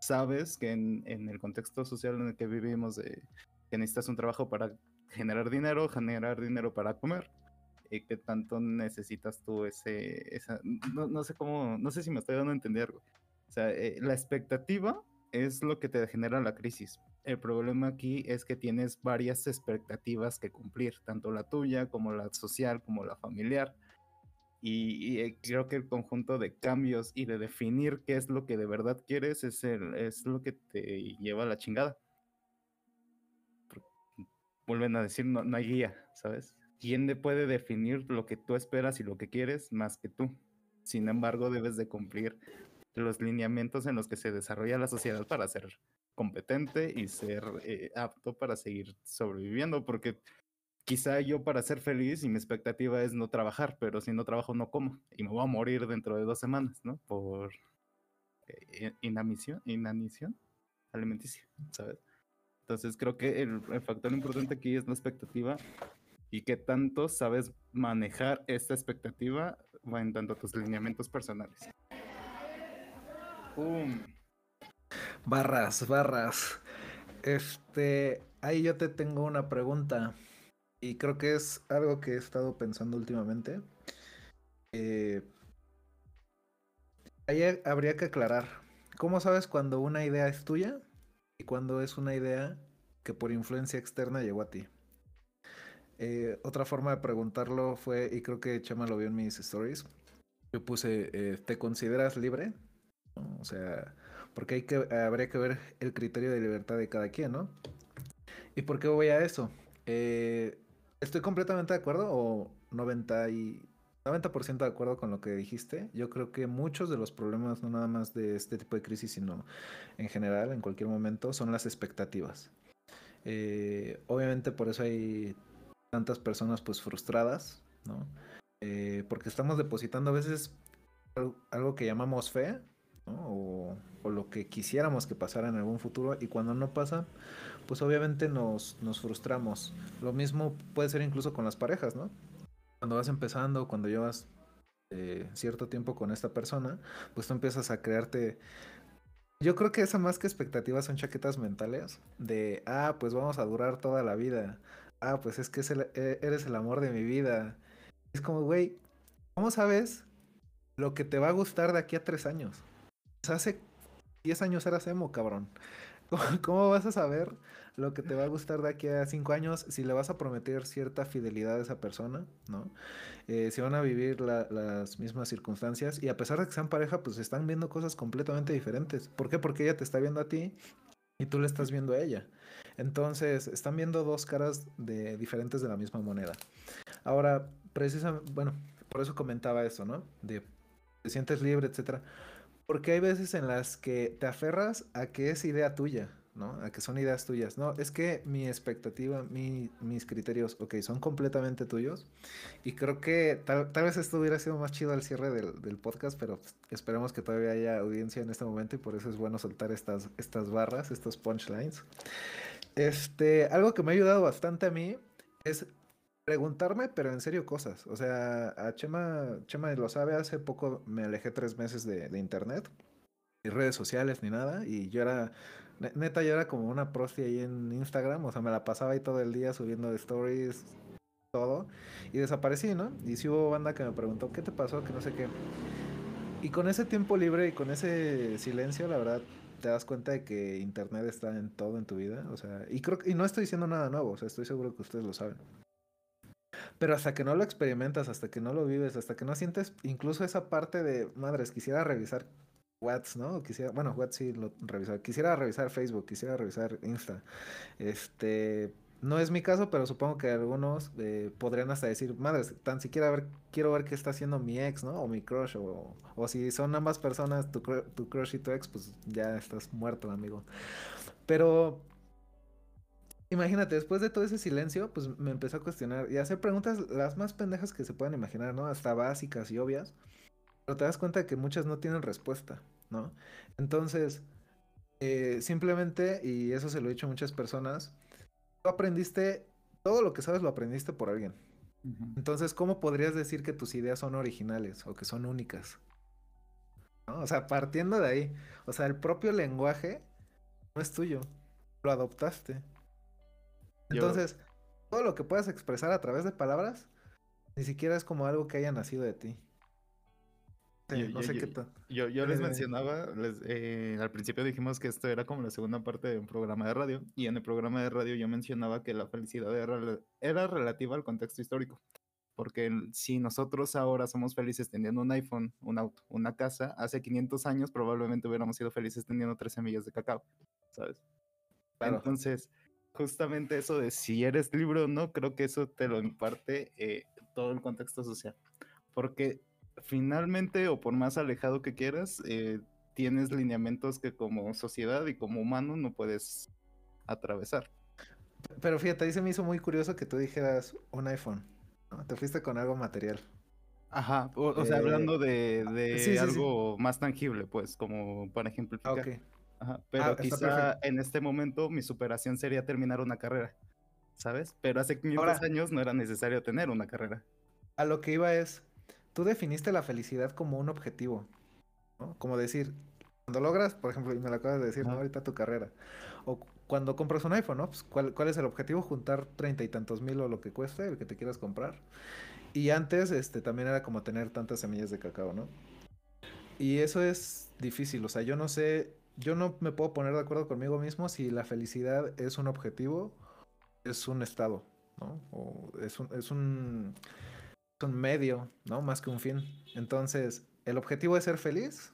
A: sabes que en, en el contexto social en el que vivimos, que necesitas un trabajo para generar dinero, generar dinero para comer, y que tanto necesitas tú ese, esa, no, no sé cómo, no sé si me estoy dando a entender, güey. O sea, eh, la expectativa es lo que te genera la crisis. El problema aquí es que tienes varias expectativas que cumplir, tanto la tuya como la social, como la familiar. Y, eh, creo que el conjunto de cambios y de definir qué es lo que de verdad quieres es, el, es lo que te lleva a la chingada. Vuelven a decir, no, no hay guía, ¿sabes? ¿Quién puede definir lo que tú esperas y lo que quieres más que tú? Sin embargo, debes de cumplir los lineamientos en los que se desarrolla la sociedad para ser competente y ser eh, apto para seguir sobreviviendo, porque quizá yo para ser feliz y mi expectativa es no trabajar, pero si no trabajo no como y me voy a morir dentro de dos semanas, ¿no? Por eh, inanición, inanición alimenticia, ¿sabes? Entonces creo que el, factor importante aquí es la expectativa y que tanto sabes manejar esta expectativa en tanto a tus lineamientos personales.
D: Barras, barras. Este, ahí yo te tengo una pregunta. Y creo que es algo que he estado pensando últimamente. Eh, ahí habría que aclarar. ¿Cómo sabes cuando una idea es tuya y cuando es una idea que por influencia externa llegó a ti? Eh, otra forma de preguntarlo fue, y creo que Chama lo vio en mis stories, yo puse, eh, ¿te consideras libre? O sea, porque hay que, habría que ver el criterio de libertad de cada quien, ¿no? ¿Y por qué voy a eso? Eh, Estoy completamente de acuerdo o 90 y 90% de acuerdo con lo que dijiste. Yo creo que muchos de los problemas, no nada más de este tipo de crisis, sino en general, en cualquier momento, son las expectativas. Obviamente por eso hay tantas personas pues frustradas, ¿no? Eh, porque estamos depositando a veces algo que llamamos fe, o, lo que quisiéramos que pasara en algún futuro y cuando no pasa, pues obviamente nos, nos frustramos. Lo mismo puede ser incluso con las parejas, ¿no? Cuando vas empezando, cuando llevas eh, cierto tiempo con esta persona, pues tú empiezas a crearte... Yo creo que esa más que expectativas son chaquetas mentales de, ah, pues vamos a durar toda la vida. Ah, pues es que e, eres el amor de mi vida. Es como, güey, ¿cómo sabes lo que te va a gustar de aquí a tres años? hace 10 años eras emo, cabrón. (laughs) ¿Cómo, vas a saber lo que te va a gustar de aquí a 5 años si le vas a prometer cierta fidelidad a esa persona, ¿no? Eh, si van a vivir las mismas circunstancias y a pesar de que sean pareja, pues están viendo cosas completamente diferentes. ¿Por qué? Porque ella te está viendo a ti y tú le estás viendo a ella. Entonces, están viendo dos caras de, diferentes de la misma moneda. Ahora, precisamente, bueno, por eso comentaba eso, ¿no? De te sientes libre, etcétera. Porque hay veces en las que te aferras a que es idea tuya, ¿no? A que son ideas tuyas. No, es que mi expectativa, mis criterios, ok, son completamente tuyos. Y creo que tal, vez esto hubiera sido más chido al cierre del, podcast, pero esperemos que todavía haya audiencia en este momento y por eso es bueno soltar estas, estas barras, estos punchlines. Este, algo que me ha ayudado bastante a mí es preguntarme, pero en serio cosas. O sea, a Chema, Chema lo sabe, hace poco me alejé tres meses de, internet, ni redes sociales, ni nada, y yo era, neta, yo era como una prosti ahí en Instagram, o sea, me la pasaba ahí todo el día subiendo stories, todo, y desaparecí, ¿no? Y si hubo banda que me preguntó, ¿qué te pasó? Que no sé qué. Y con ese tiempo libre y con ese silencio, la verdad, te das cuenta de que internet está en todo en tu vida, o sea, y creo y no estoy diciendo nada nuevo, o sea, estoy seguro que ustedes lo saben. Pero hasta que no lo experimentas, hasta que no lo vives, hasta que no sientes incluso esa parte de, madres, quisiera revisar WhatsApp, ¿no? Quisiera, bueno, WhatsApp sí lo revisar. Quisiera revisar Facebook, quisiera revisar Insta. Este, no es mi caso, pero supongo que algunos eh, podrían hasta decir, madres, tan siquiera ver, quiero ver qué está haciendo mi ex, ¿no? O mi crush, o, o si son ambas personas, tu, tu crush y tu ex, pues ya estás muerto, amigo. Pero Imagínate, después de todo ese silencio, pues me empezó a cuestionar y a hacer preguntas las más pendejas que se puedan imaginar, ¿no? Hasta básicas y obvias. Pero te das cuenta que muchas no tienen respuesta, ¿no? Entonces, eh, simplemente, y eso se lo he dicho a muchas personas, tú aprendiste, todo lo que sabes lo aprendiste por alguien. Entonces, ¿cómo podrías decir que tus ideas son originales o que son únicas? ¿No? O sea, partiendo de ahí, o sea, el propio lenguaje no es tuyo, lo adoptaste. Entonces, todo lo que puedas expresar a través de palabras, ni siquiera es como algo que haya nacido de ti.
A: Yo-
D: no
A: yo-
D: sé
A: yo-
D: qué tal.
A: Yo, yo les mencionaba, les- eh, al principio dijimos que esto era como la segunda parte de un programa de radio, y en el programa de radio yo mencionaba que la felicidad era, era relativa al contexto histórico, porque si nosotros ahora somos felices teniendo un iPhone, un auto, una casa, hace 500 años probablemente hubiéramos sido felices teniendo tres semillas de cacao, ¿sabes?
D: Claro.
A: Entonces, justamente eso de si eres libre o no, creo que eso te lo imparte eh, todo el contexto social. Porque finalmente, o por más alejado que quieras, eh, tienes lineamientos que como sociedad y como humano no puedes atravesar.
D: Pero fíjate, ahí se me hizo muy curioso que tú dijeras un iPhone. ¿no? Te fuiste con algo material.
A: Ajá, o, o sea,
D: Eh,
A: hablando de, de
D: sí, sí, sí.
A: algo más tangible, pues, como para
D: Ah,
A: ejemplificar.
D: ok.
A: Ajá, pero
D: está
A: quizá en este momento mi superación sería terminar una carrera, ¿sabes? Pero hace 500
D: Ahora-
A: años no era necesario tener una carrera.
D: A lo que iba es, tú definiste la felicidad como un objetivo, ¿no? Como decir, cuando logras, por ejemplo, y me lo acabas de decir, ¿no? Ahorita tu carrera. O cu- cuando compras un iPhone, ¿no? Pues, ¿cuál, cuál es el objetivo? Juntar treinta y tantos mil o lo que cueste, el que te quieras comprar. Y antes, este, también era como tener tantas semillas de cacao, ¿no? Y eso es difícil, o sea, yo no sé, yo no me puedo poner de acuerdo conmigo mismo si la felicidad es un objetivo, es un estado, ¿no? O es un, es un, un medio, ¿no? Más que un fin. Entonces, ¿el objetivo es ser feliz?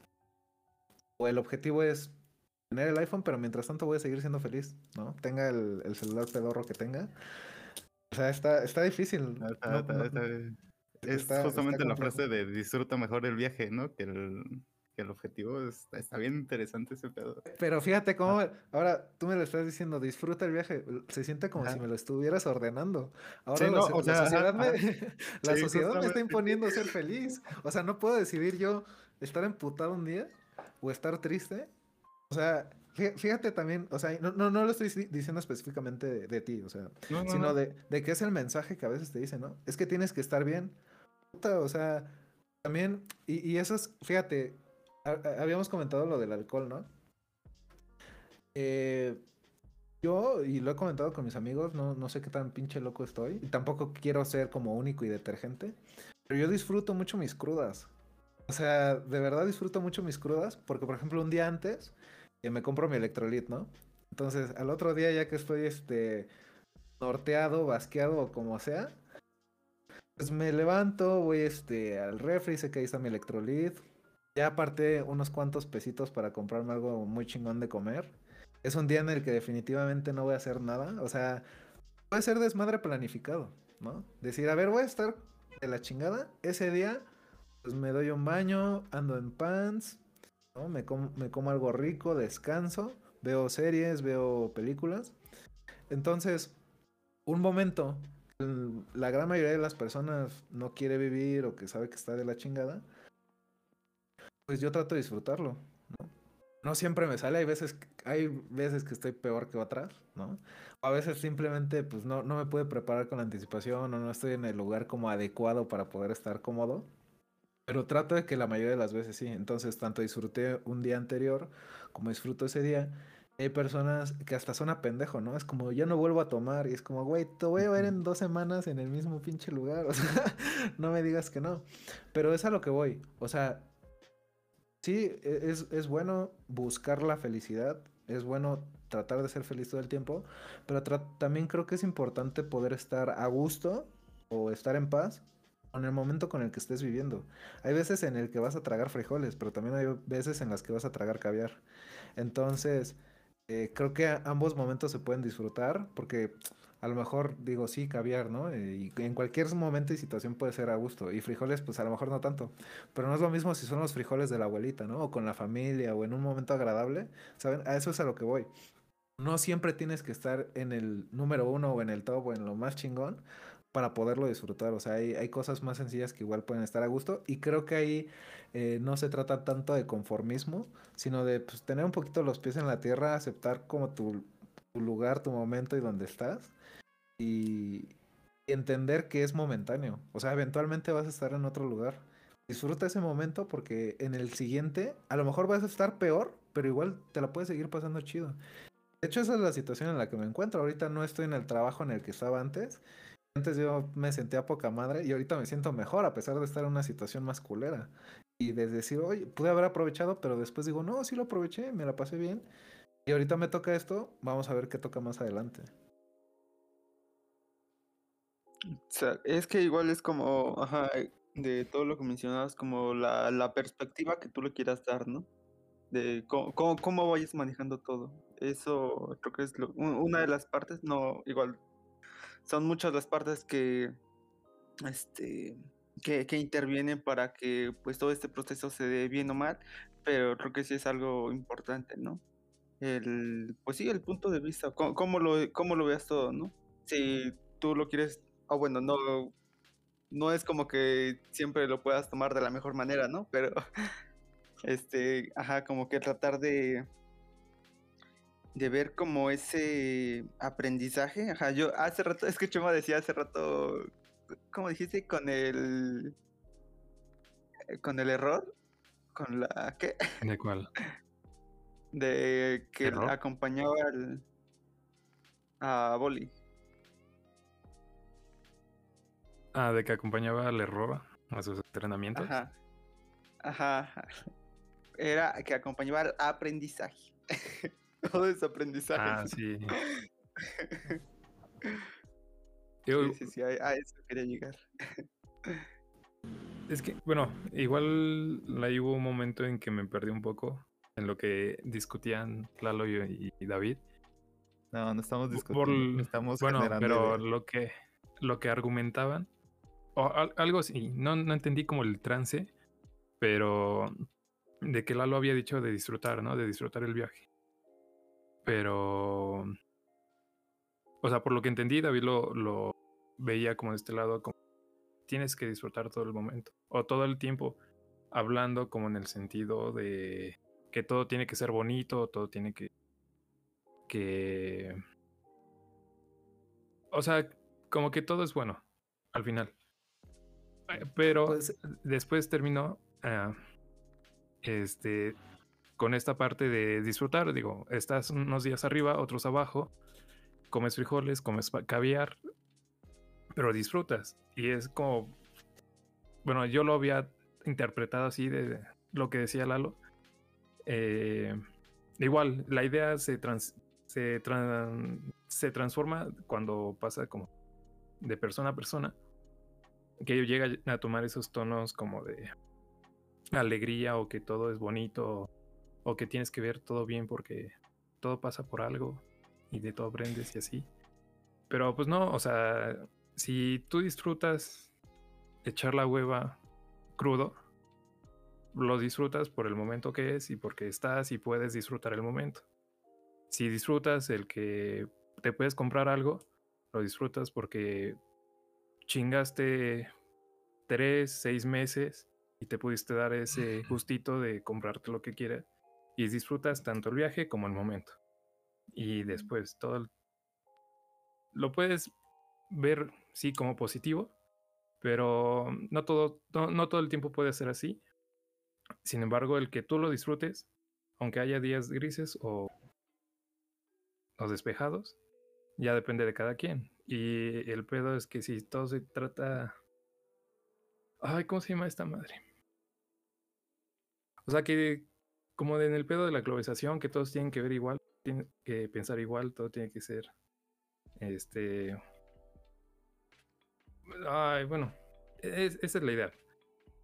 D: ¿O el objetivo es tener el iPhone, pero mientras tanto voy a seguir siendo feliz, ¿no? Tenga el, el celular pedorro que tenga. O sea, está, está difícil.
A: Está-
D: no-
A: está- es justamente la frase de disfruta mejor el viaje, ¿no? Que el, que el objetivo está, está bien interesante ese pedo.
D: Pero fíjate cómo, ahora tú me lo estás diciendo, disfruta el viaje, se siente como
A: Ajá.
D: si me lo estuvieras ordenando. Ahora
A: Sí,
D: la,
A: no,
D: so-
A: o
D: la
A: sea, ajá,
D: sociedad, me,
A: ajá. (laughs)
D: la
A: Sí,
D: sociedad me está imponiendo ser (laughs) feliz. O sea, no puedo decidir yo estar emputado un día o estar triste. O sea, fí- fíjate también, o sea, no, no, no lo estoy di- diciendo específicamente de, de ti, o sea,
A: No, no,
D: sino
A: no.
D: de, de que es el mensaje que a veces te dicen, ¿no? Es que tienes que estar bien. Puta, o sea, también, y, y eso es, fíjate, habíamos comentado lo del alcohol, ¿no? Eh, yo, y lo he comentado con mis amigos, no, no sé qué tan pinche loco estoy, y tampoco quiero ser como único y detergente, pero yo disfruto mucho mis crudas. O sea, de verdad disfruto mucho mis crudas, porque por ejemplo un día antes eh, me compro mi electrolit, ¿no? Entonces, al otro día ya que estoy este norteado, basqueado o como sea, pues me levanto, voy este al refri, sé que ahí está mi electrolit. Ya aparté unos cuantos pesitos para comprarme algo muy chingón de comer. Es un día en el que definitivamente no voy a hacer nada, o sea, puede ser desmadre planificado, ¿no? Decir, a ver, voy a estar de la chingada ese día pues me doy un baño, ando en pants, ¿no? Me, com- me como algo rico, descanso, veo series, veo películas. Entonces, un momento, la gran mayoría de las personas no quiere vivir o que sabe que está de la chingada, pues yo trato de disfrutarlo, ¿no? No siempre me sale, hay veces, hay veces que estoy peor que otras, ¿no? O a veces simplemente pues no, no me pude preparar con anticipación o no estoy en el lugar como adecuado para poder estar cómodo. Pero trato de que la mayoría de las veces sí. Entonces, tanto disfruté un día anterior como disfruto ese día. Hay personas que hasta son a pendejo, ¿no? Es como, ya no vuelvo a tomar. Y es como, güey, te voy a ver en dos semanas en el mismo pinche lugar. (laughs) O sea, no me digas que no. Pero es a lo que voy. O sea, sí, e- es, es bueno buscar la felicidad. Es bueno tratar de ser feliz todo el tiempo. Pero también creo que es importante poder estar a gusto o estar en paz con el momento con el que estés viviendo. Hay veces en el que vas a tragar frijoles, pero también hay veces en las que vas a tragar caviar. Entonces, eh, creo que ambos momentos se pueden disfrutar porque a lo mejor digo, sí, caviar, ¿no? Y en cualquier momento y situación puede ser a gusto. Y frijoles, pues a lo mejor no tanto. Pero no es lo mismo si son los frijoles de la abuelita, ¿no? O con la familia o en un momento agradable. ¿Saben? A eso es a lo que voy. No siempre tienes que estar en el número uno o en el top o en lo más chingón para poderlo disfrutar. O sea, hay, cosas más sencillas que igual pueden estar a gusto. Y creo que ahí eh, no se trata tanto de conformismo, sino de pues, tener un poquito los pies en la tierra, aceptar como tu lugar, tu momento y donde estás. Y, entender que es momentáneo. O sea, eventualmente vas a estar en otro lugar. Disfruta ese momento porque en el siguiente a lo mejor vas a estar peor, pero igual te la puedes seguir pasando chido. De hecho, esa es la situación en la que me encuentro. Ahorita no estoy en el trabajo en el que estaba antes. Antes yo me sentía poca madre y ahorita me siento mejor a pesar de estar en una situación más culera. y de decir, oye, pude haber aprovechado, pero después digo, no, sí lo aproveché, me la pasé bien. Y ahorita me toca esto, vamos a ver qué toca más adelante.
B: Es que igual es como, de todo lo que mencionabas, como la, la perspectiva que tú le quieras dar, ¿no? De cómo, cómo, vayas manejando todo. Eso creo que es lo- un- una de las partes, no, igual, son muchas las partes que, este, que, que intervienen para que pues todo este proceso se dé bien o mal, pero creo que sí es algo importante, ¿no? El, pues sí, el punto de vista, cómo, cómo lo, cómo lo veas todo, ¿no? Si tú lo quieres, o bueno, no, no es como que siempre lo puedas tomar de la mejor manera, ¿no? Pero, (laughs) este, ajá, como que tratar de, de ver como ese aprendizaje, ajá, yo hace rato, es que Chema decía hace rato, ¿cómo dijiste? Con el, con el error, con la, ¿qué?
C: ¿De cuál?
B: De que
C: ¿Error?
B: acompañaba al, a Boli.
C: Ah, de que acompañaba al error a sus entrenamientos.
B: Ajá. Ajá. Era que acompañaba al aprendizaje. (laughs) Todo es aprendizaje.
C: Ah, sí. (laughs) Yo-
B: Sí, sí, sí, a, a eso quería llegar. (laughs)
C: Es que, bueno, igual ahí hubo un momento en que me perdí un poco en lo que discutían Lalo y, y David.
A: No, no estamos
C: Por-
A: discutiendo. estamos
C: bueno, pero lo que, lo que argumentaban, algo así, no, no entendí como el trance, pero de que Lalo había dicho de disfrutar, ¿no? De disfrutar el viaje. Pero, o sea, por lo que entendí, David lo, lo veía como de este lado, como tienes que disfrutar todo el momento, o todo el tiempo, hablando como en el sentido de que todo tiene que ser bonito, todo tiene que que o sea, como que todo es bueno al final. Eh, Pero
D: Pues-
C: después terminó ah, este con esta parte de disfrutar, digo, estás unos días arriba, otros abajo, comes frijoles, comes caviar, pero disfrutas y es como bueno, yo lo había interpretado así de lo que decía Lalo. Eh, igual, la idea se, trans- se, tran- se transforma cuando pasa como de persona a persona, que llega a tomar esos tonos como de alegría o que todo es bonito o que tienes que ver todo bien porque todo pasa por algo y de todo aprendes y así. Pero pues no, o sea, si tú disfrutas echar la hueva crudo, lo disfrutas por el momento que es y porque estás y puedes disfrutar el momento. Si disfrutas el que te puedes comprar algo, lo disfrutas porque chingaste tres, seis meses y te pudiste dar ese gustito de comprarte lo que quieras y disfrutas tanto el viaje como el momento. Y después todo el- lo puedes ver sí como positivo, pero no todo, no, no todo el tiempo puede ser así. Sin embargo, el que tú lo disfrutes, aunque haya días grises o, o despejados, ya depende de cada quien. Y el pedo es que si todo se trata... Ay, ¿cómo se llama esta madre? O sea que como en el pedo de la globalización, que todos tienen que ver igual, tienen que pensar igual, todo tiene que ser este Ay, bueno, es- esa es la idea.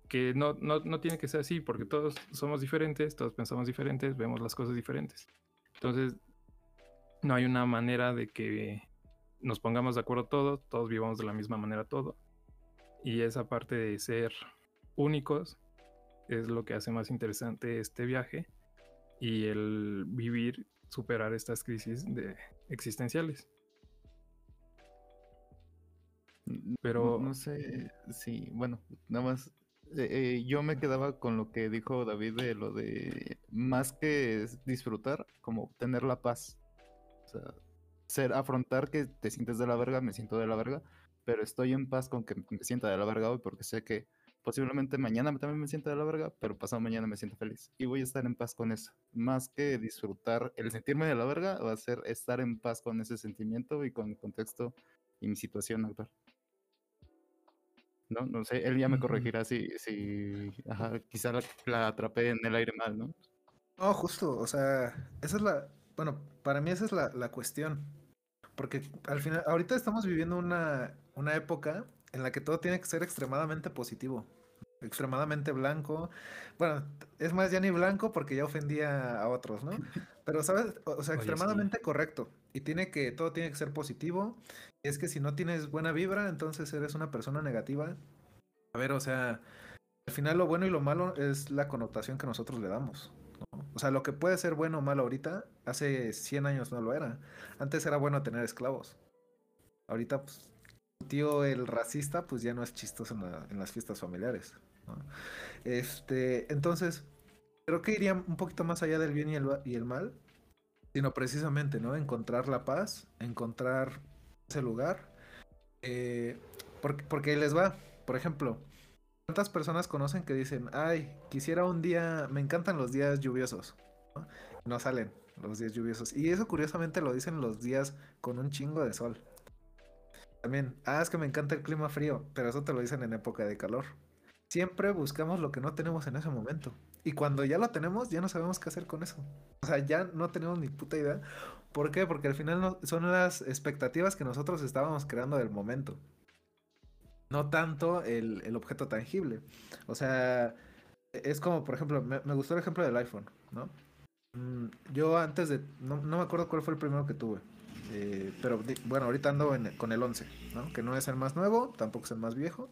C: Que no, no, no tiene que ser así, porque todos somos diferentes, todos pensamos diferentes, vemos las cosas diferentes. Entonces, no hay una manera de que nos pongamos de acuerdo todos, todos vivamos de la misma manera todo. Y esa parte de ser únicos es lo que hace más interesante este viaje y el vivir, superar estas crisis de, existenciales.
A: N-
C: Pero-
A: No sé si, bueno, nada más. eh, eh, yo me quedaba con lo que dijo David de lo de más que disfrutar, como tener la paz. O sea, ser, afrontar que te sientes de la verga, me siento de la verga, pero estoy en paz con que me sienta de la verga hoy porque sé que posiblemente mañana también me sienta de la verga, pero pasado mañana me siento feliz. Y voy a estar en paz con eso. Más que disfrutar el sentirme de la verga, va a ser estar en paz con ese sentimiento y con el contexto y mi situación actual. No, no sé, él ya me
D: Ujú.
A: corregirá si, si ajá, quizá la, la atrapé en el aire mal, ¿no?
D: No, justo, o sea, esa es la, bueno, para mí esa es la, la cuestión. Porque al final, ahorita estamos viviendo una, una época en la que todo tiene que ser extremadamente positivo, extremadamente blanco. Bueno, es más, ya ni blanco porque ya ofendía a otros, ¿no? (laughs) Pero, ¿sabes? O sea,
C: Oye, sí.
D: extremadamente correcto. Y tiene que, todo tiene que ser positivo. Y es que si no tienes buena vibra, entonces eres una persona negativa. A ver, o sea, al final lo bueno y lo malo es la connotación que nosotros le damos. O sea, lo que puede ser bueno o malo ahorita, hace 100 años no lo era. Antes era bueno tener esclavos. Ahorita, pues, tío el racista, pues ya no es chistoso en, la- en las fiestas familiares. Este, entonces, creo que iría un poquito más allá del bien y el, mal, sino precisamente, ¿no? Encontrar la paz, encontrar ese lugar. eh, porque, porque les va, por ejemplo, ¿cuántas personas conocen que dicen, ay, quisiera un día, me encantan los días lluviosos? ¿no? Salen los días lluviosos. Y eso curiosamente lo dicen los días con un chingo de sol. También, ah, es que me encanta el clima frío, pero eso te lo dicen en época de calor. Siempre buscamos lo que no tenemos en ese momento. Y cuando ya lo tenemos, ya no sabemos qué hacer con eso. O sea, ya no tenemos ni puta idea. ¿Por qué? Porque al final no- son las expectativas que nosotros estábamos creando del momento. No tanto el, el objeto tangible. O sea, e- es como, por ejemplo, me, me gustó el ejemplo del iPhone, ¿no? Mm, Yo antes de, no, no me acuerdo cuál fue el primero que tuve. eh, pero bueno, ahorita ando en- con el 11, ¿no? Que no es el más nuevo, tampoco es el más viejo.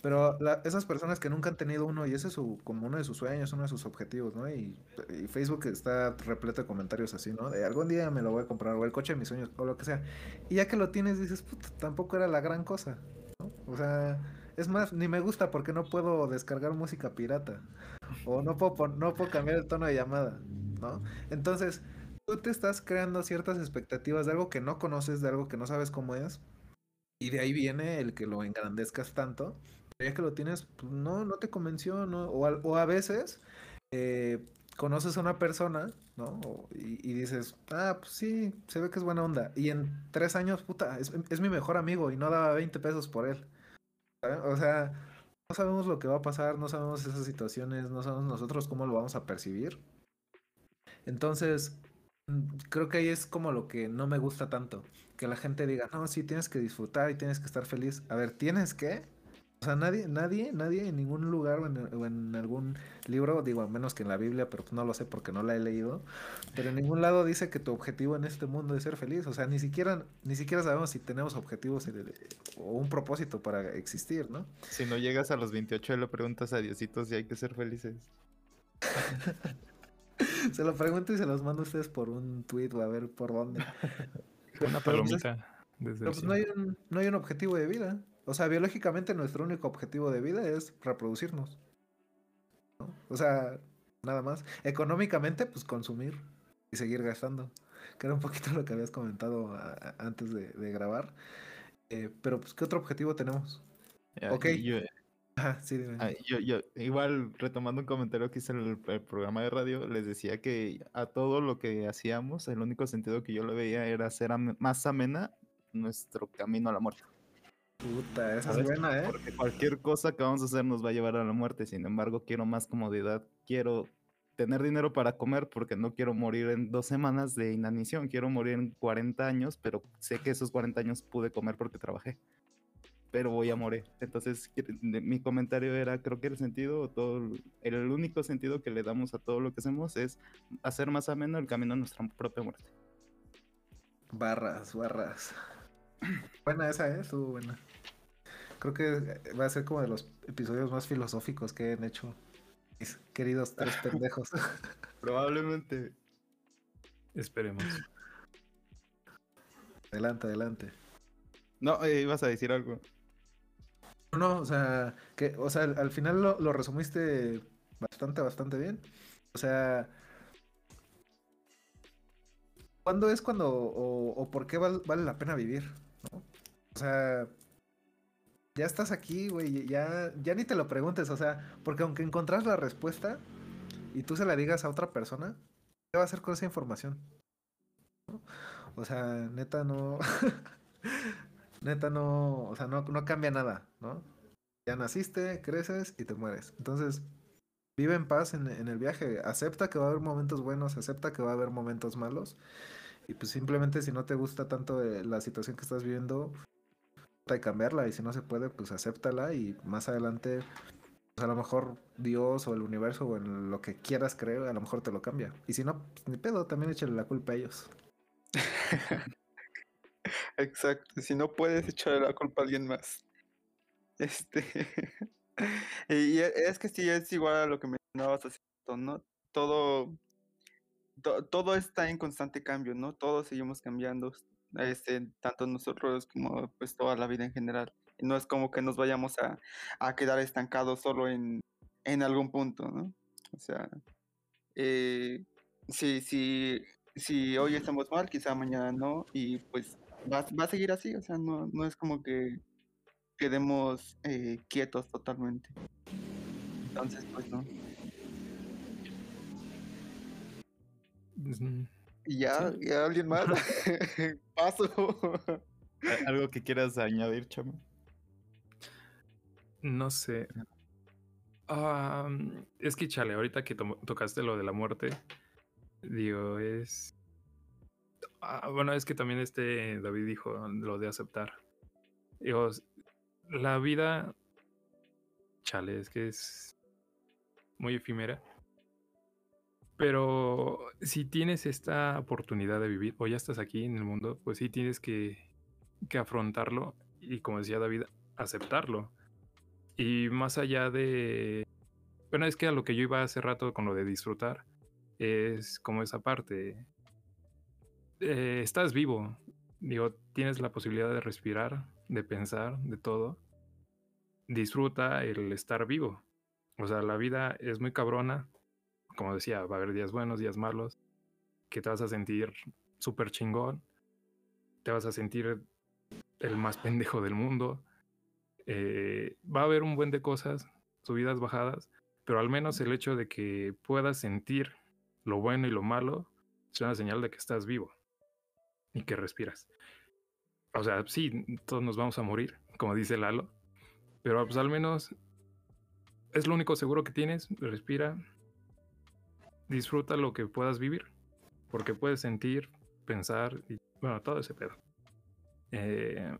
D: Pero la- esas personas que nunca han tenido uno y ese es su, como uno de sus sueños, uno de sus objetivos, ¿no? Y, y Facebook está repleto de comentarios así, ¿no? De algún día me lo voy a comprar o el coche de mis sueños o lo que sea. Y ya que lo tienes dices, puta, tampoco era la gran cosa. O sea, es más, ni me gusta porque no puedo descargar música pirata o no puedo, no puedo cambiar el tono de llamada, ¿no? Entonces, tú te estás creando ciertas expectativas de algo que no conoces, de algo que no sabes cómo es. Y de ahí viene el que lo engrandezcas tanto. Ya que lo tienes, pues no, no te convenció, ¿no? O, al- o a veces eh, conoces a una persona, ¿no? Y, y dices, ah, pues sí, se ve que es buena onda. Y en tres años, puta, es, es mi mejor amigo y no daba 20 pesos por él. O sea, no sabemos lo que va a pasar, no sabemos esas situaciones, no sabemos nosotros cómo lo vamos a percibir. Entonces, mm, creo que ahí es como lo que no me gusta tanto. Que la gente diga, no, sí, tienes que disfrutar y tienes que estar feliz. A ver, ¿tienes que? O sea, nadie, nadie, nadie en ningún lugar o en, o en algún libro, digo, a menos que en la Biblia, pero pues no lo sé porque no la he leído, pero en ningún lado dice que tu objetivo en este mundo es ser feliz. O sea, ni siquiera, ni siquiera sabemos si tenemos objetivos en el- o un propósito para existir, ¿no?
A: Si no llegas a los 28 le preguntas a Diosito si hay que ser felices. (laughs)
D: Se lo pregunto y se los mando a ustedes por un tweet o a ver por dónde. (laughs)
C: Una
D: pues, es-
C: palomita desde
D: Pero
C: el
D: pues no hay, un, no hay un objetivo de vida. O sea, biológicamente nuestro único objetivo de vida es reproducirnos. ¿no? O sea, nada más. Económicamente, pues consumir y seguir gastando. Que era un poquito (laughs) lo que habías comentado a- a- antes de, de grabar. Eh, pero pues, ¿qué otro objetivo tenemos?
A: Ya,
D: Ok.
A: yo-
D: Ajá, sí, dime.
A: ah, yo- yo- igual retomando un comentario que hice en el, el programa de radio, les decía que a todo lo que hacíamos, el único sentido que yo le veía era hacer am- más amena nuestro camino a la muerte.
D: Puta, esa es buena, ¿eh?
A: Porque cualquier cosa que vamos a hacer nos va a llevar a la muerte. Sin embargo, quiero más comodidad. Quiero tener dinero para comer porque no quiero morir en dos semanas de inanición. Quiero morir en 40 años, pero sé que esos 40 años pude comer porque trabajé. Pero voy a morir. Entonces, mi comentario era, creo que el sentido, todo, el único sentido que le damos a todo lo que hacemos es hacer más ameno el camino a nuestra propia muerte.
D: Barras, barras. Buena esa, ¿eh? Estuvo buena. Creo que va a ser como de los episodios más filosóficos que han hecho mis queridos tres (laughs) pendejos.
A: Probablemente.
C: Esperemos.
D: adelante, adelante.
A: No, eh, ibas a decir algo.
D: No, no, o sea, que, o sea, al, al final lo, lo resumiste bastante, bastante bien. O sea, ¿cuándo es cuando o, o por qué val- vale la pena vivir? O sea, ya estás aquí, güey, ya, ya ni te lo preguntes, o sea, porque aunque encontrás la respuesta y tú se la digas a otra persona, ¿qué va a hacer con esa información? O sea, neta no, (laughs) neta no, o sea, no, no cambia nada, ¿no? Ya naciste, creces y te mueres. Entonces, vive en paz en, en el viaje. Acepta que va a haber momentos buenos, acepta que va a haber momentos malos. Y pues simplemente si no te gusta tanto eh, la situación que estás viviendo, trata de cambiarla. Y si no se puede, pues acéptala y más adelante, pues a lo mejor Dios o el universo o en lo que quieras creer, a lo mejor te lo cambia. Y si no, pues, ni pedo, también échale la culpa a ellos. (laughs)
B: Exacto, si no puedes echarle la culpa a alguien más. Este. (laughs) y es que sí, es igual a lo que mencionabas hace rato, ¿no? Todo, to- todo está en constante cambio, ¿no? Todos seguimos cambiando, este, tanto nosotros como pues toda la vida en general. No es como que nos vayamos a, a quedar estancados solo en, en algún punto, ¿no? O sea, eh, si, si, si hoy estamos mal, quizá mañana no, y pues va, va a seguir así, o sea, no, no es como que quedemos eh, quietos totalmente. Entonces, pues no. Y ya, ya alguien más. (laughs) Paso.
A: ¿A- ¿Algo que quieras añadir, Chama?
C: No sé. Ah, es que, chale, ahorita que tocaste lo de la muerte, digo, es... Ah, bueno, es que también este David dijo lo de aceptar. Digo, la vida, chale, es que es muy efímera. Pero si tienes esta oportunidad de vivir, o ya estás aquí en el mundo, pues sí tienes que, que afrontarlo y, como decía David, aceptarlo. Y más allá de... Bueno, es que a lo que yo iba hace rato con lo de disfrutar, es como esa parte. Eh, estás vivo, digo, tienes la posibilidad de respirar, de pensar, de todo. Disfruta el estar vivo. O sea, la vida es muy cabrona. Como decía, va a haber días buenos, días malos, que te vas a sentir súper chingón, te vas a sentir el más pendejo del mundo. Eh, va a haber un buen de cosas, subidas, bajadas, pero al menos el hecho de que puedas sentir lo bueno y lo malo es una señal de que estás vivo y que respiras. O sea, sí, todos nos vamos a morir, como dice Lalo, pero pues al menos es lo único seguro que tienes, respira, disfruta lo que puedas vivir, porque puedes sentir, pensar y bueno, todo ese pedo. Eh,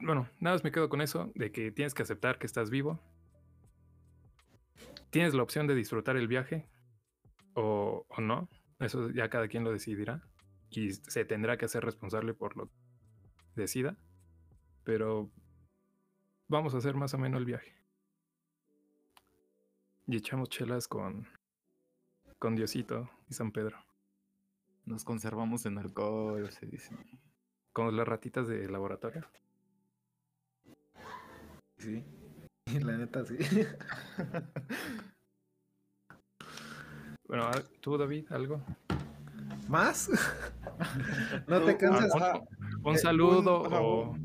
C: bueno, nada más me quedo con eso, de que tienes que aceptar que estás vivo. Tienes la opción de disfrutar el viaje o, o no, eso ya cada quien lo decidirá y se tendrá que hacer responsable por lo que decida, pero vamos a hacer más o menos el viaje. Y echamos chelas con, con Diosito y San Pedro,
A: Nos conservamos en alcohol, se dice.
C: con las ratitas de laboratorio.
D: Sí. (laughs) La neta, sí. (laughs)
C: Bueno, ah, tú David, algo.
D: ¿Más? (laughs) ¿No te
B: Tú,
D: cansas?
C: un- Un
B: Eh,
C: saludo
B: un-
C: o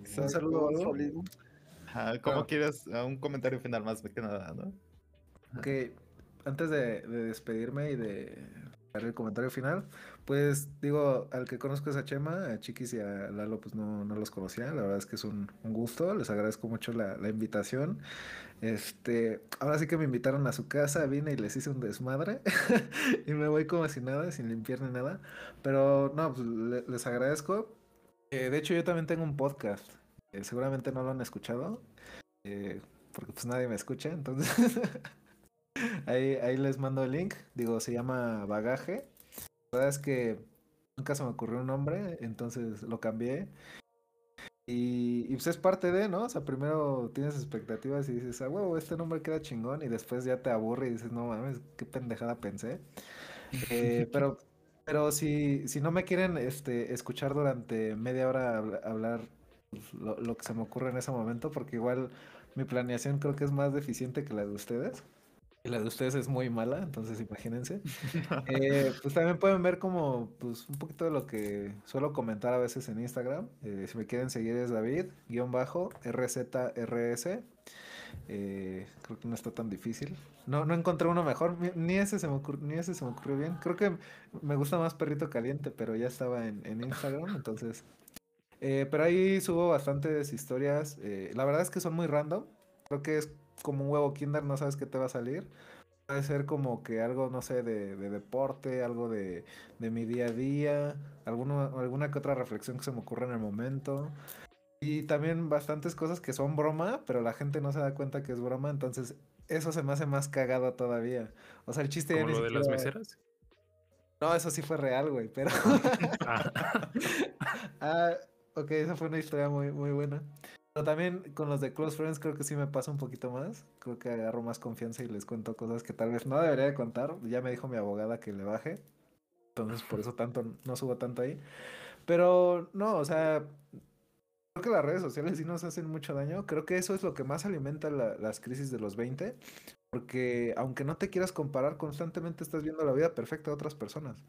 B: exacto,
D: saludo o
B: un
D: algo.
B: saludo.
A: Ajá, ¿Cómo
D: Claro.
A: quieres? Ah, Un comentario final más que nada, ¿no?
D: Ok, antes de, de despedirme y de dar el comentario final, pues digo, al que conozco es a Chema, a Chiquis y a Lalo, pues no, no los conocía, la verdad es que es un, gusto, les agradezco mucho la, la invitación. Este, ahora sí que me invitaron a su casa, vine y les hice un desmadre (laughs) y me voy como si nada, sin limpiar ni nada, pero no, pues le- les agradezco. Eh, de hecho, yo también tengo un podcast, eh, seguramente no lo han escuchado, eh, porque pues nadie me escucha, entonces... (laughs) Ahí, ahí les mando el link. Digo, se llama Bagaje. La verdad es que nunca se me ocurrió un nombre, entonces lo cambié. Y, y pues es parte de, ¿no? O sea, primero tienes expectativas y dices, ah, huevo, este nombre queda chingón. Y después ya te aburre y dices, no mames, qué pendejada pensé. Eh, (laughs) pero pero si, si no me quieren este, escuchar durante media hora habla- hablar pues, lo, lo que se me ocurre en ese momento, porque igual mi planeación creo que es más deficiente que la de ustedes. Y la de ustedes es muy mala, entonces imagínense. (laughs) Eh, pues también pueden ver como pues un poquito de lo que suelo comentar a veces en Instagram. Eh, si me quieren seguir es David, guion bajo, RZRS. Eh, creo que no está tan difícil. No, no encontré uno mejor, ni- ese se me ocurrió, ni ese se me ocurrió bien. Creo que me gusta más Perrito Caliente, pero ya estaba en, en Instagram, (laughs) entonces pero ahí subo bastantes historias. la verdad es que son muy random. Creo que es como un huevo Kinder, no sabes qué te va a salir. Puede ser como que algo, no sé, de, de deporte, algo de, de mi día a día, alguno, alguna que otra reflexión que se me ocurra en el momento. Y también bastantes cosas que son broma, pero la gente no se da cuenta que es broma, entonces eso se me hace más cagado todavía. O sea, el chiste
C: Como lo de las meseras.
D: No, eso sí fue real, güey, pero... (laughs)
C: Ah, (laughs)
D: Ah, ok, esa fue una historia muy, muy buena. Pero también con los de Close Friends creo que sí me pasa un poquito más. Creo que agarro más confianza y les cuento cosas que tal vez no debería de contar. Ya me dijo mi abogada que le baje. Entonces por eso tanto no subo tanto ahí. Pero no, o sea, creo que las redes sociales sí nos hacen mucho daño. Creo que eso es lo que más alimenta la- las crisis de los 20. Porque aunque no te quieras comparar, constantemente estás viendo la vida perfecta de otras personas.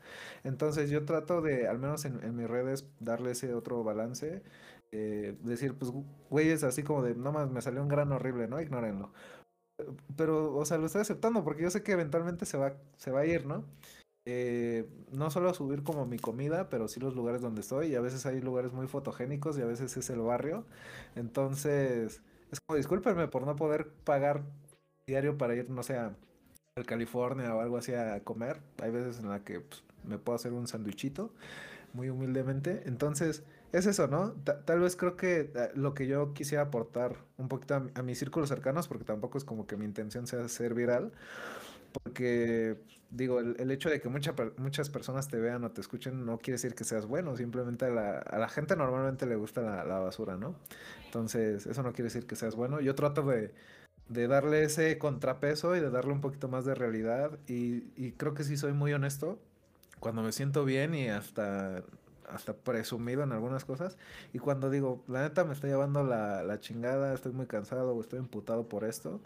D: Entonces yo trato de, al menos en, en mis redes, darle ese otro balance. Eh, decir, pues, güeyes, así como de, no más, me salió un gran horrible, ¿no? Ignórenlo. Pero, o sea, lo estoy aceptando porque yo sé que eventualmente se va, se va a ir, ¿no? Eh, no solo subir como mi comida, pero sí los lugares donde estoy. Y a veces hay lugares muy fotogénicos y a veces es el barrio. Entonces, es como, discúlpenme por no poder pagar diario para ir, no sé, a a California o algo así a comer. Hay veces en la que pues, me puedo hacer un sandwichito, muy humildemente. Entonces, es eso, ¿no? Ta- tal vez creo que eh, lo que yo quisiera aportar un poquito a, mi- mis círculos cercanos, porque tampoco es como que mi intención sea ser viral, porque digo, el, el hecho de que mucha muchas personas te vean o te escuchen no quiere decir que seas bueno, simplemente a la, gente normalmente le gusta la, la basura, ¿no? Entonces, eso no quiere decir que seas bueno. Yo trato de, de darle ese contrapeso y de darle un poquito más de realidad. Y, y creo que sí soy muy honesto cuando me siento bien y hasta, hasta presumido en algunas cosas. Y cuando digo, la neta me está llevando la, la chingada, estoy muy cansado o estoy imputado por esto.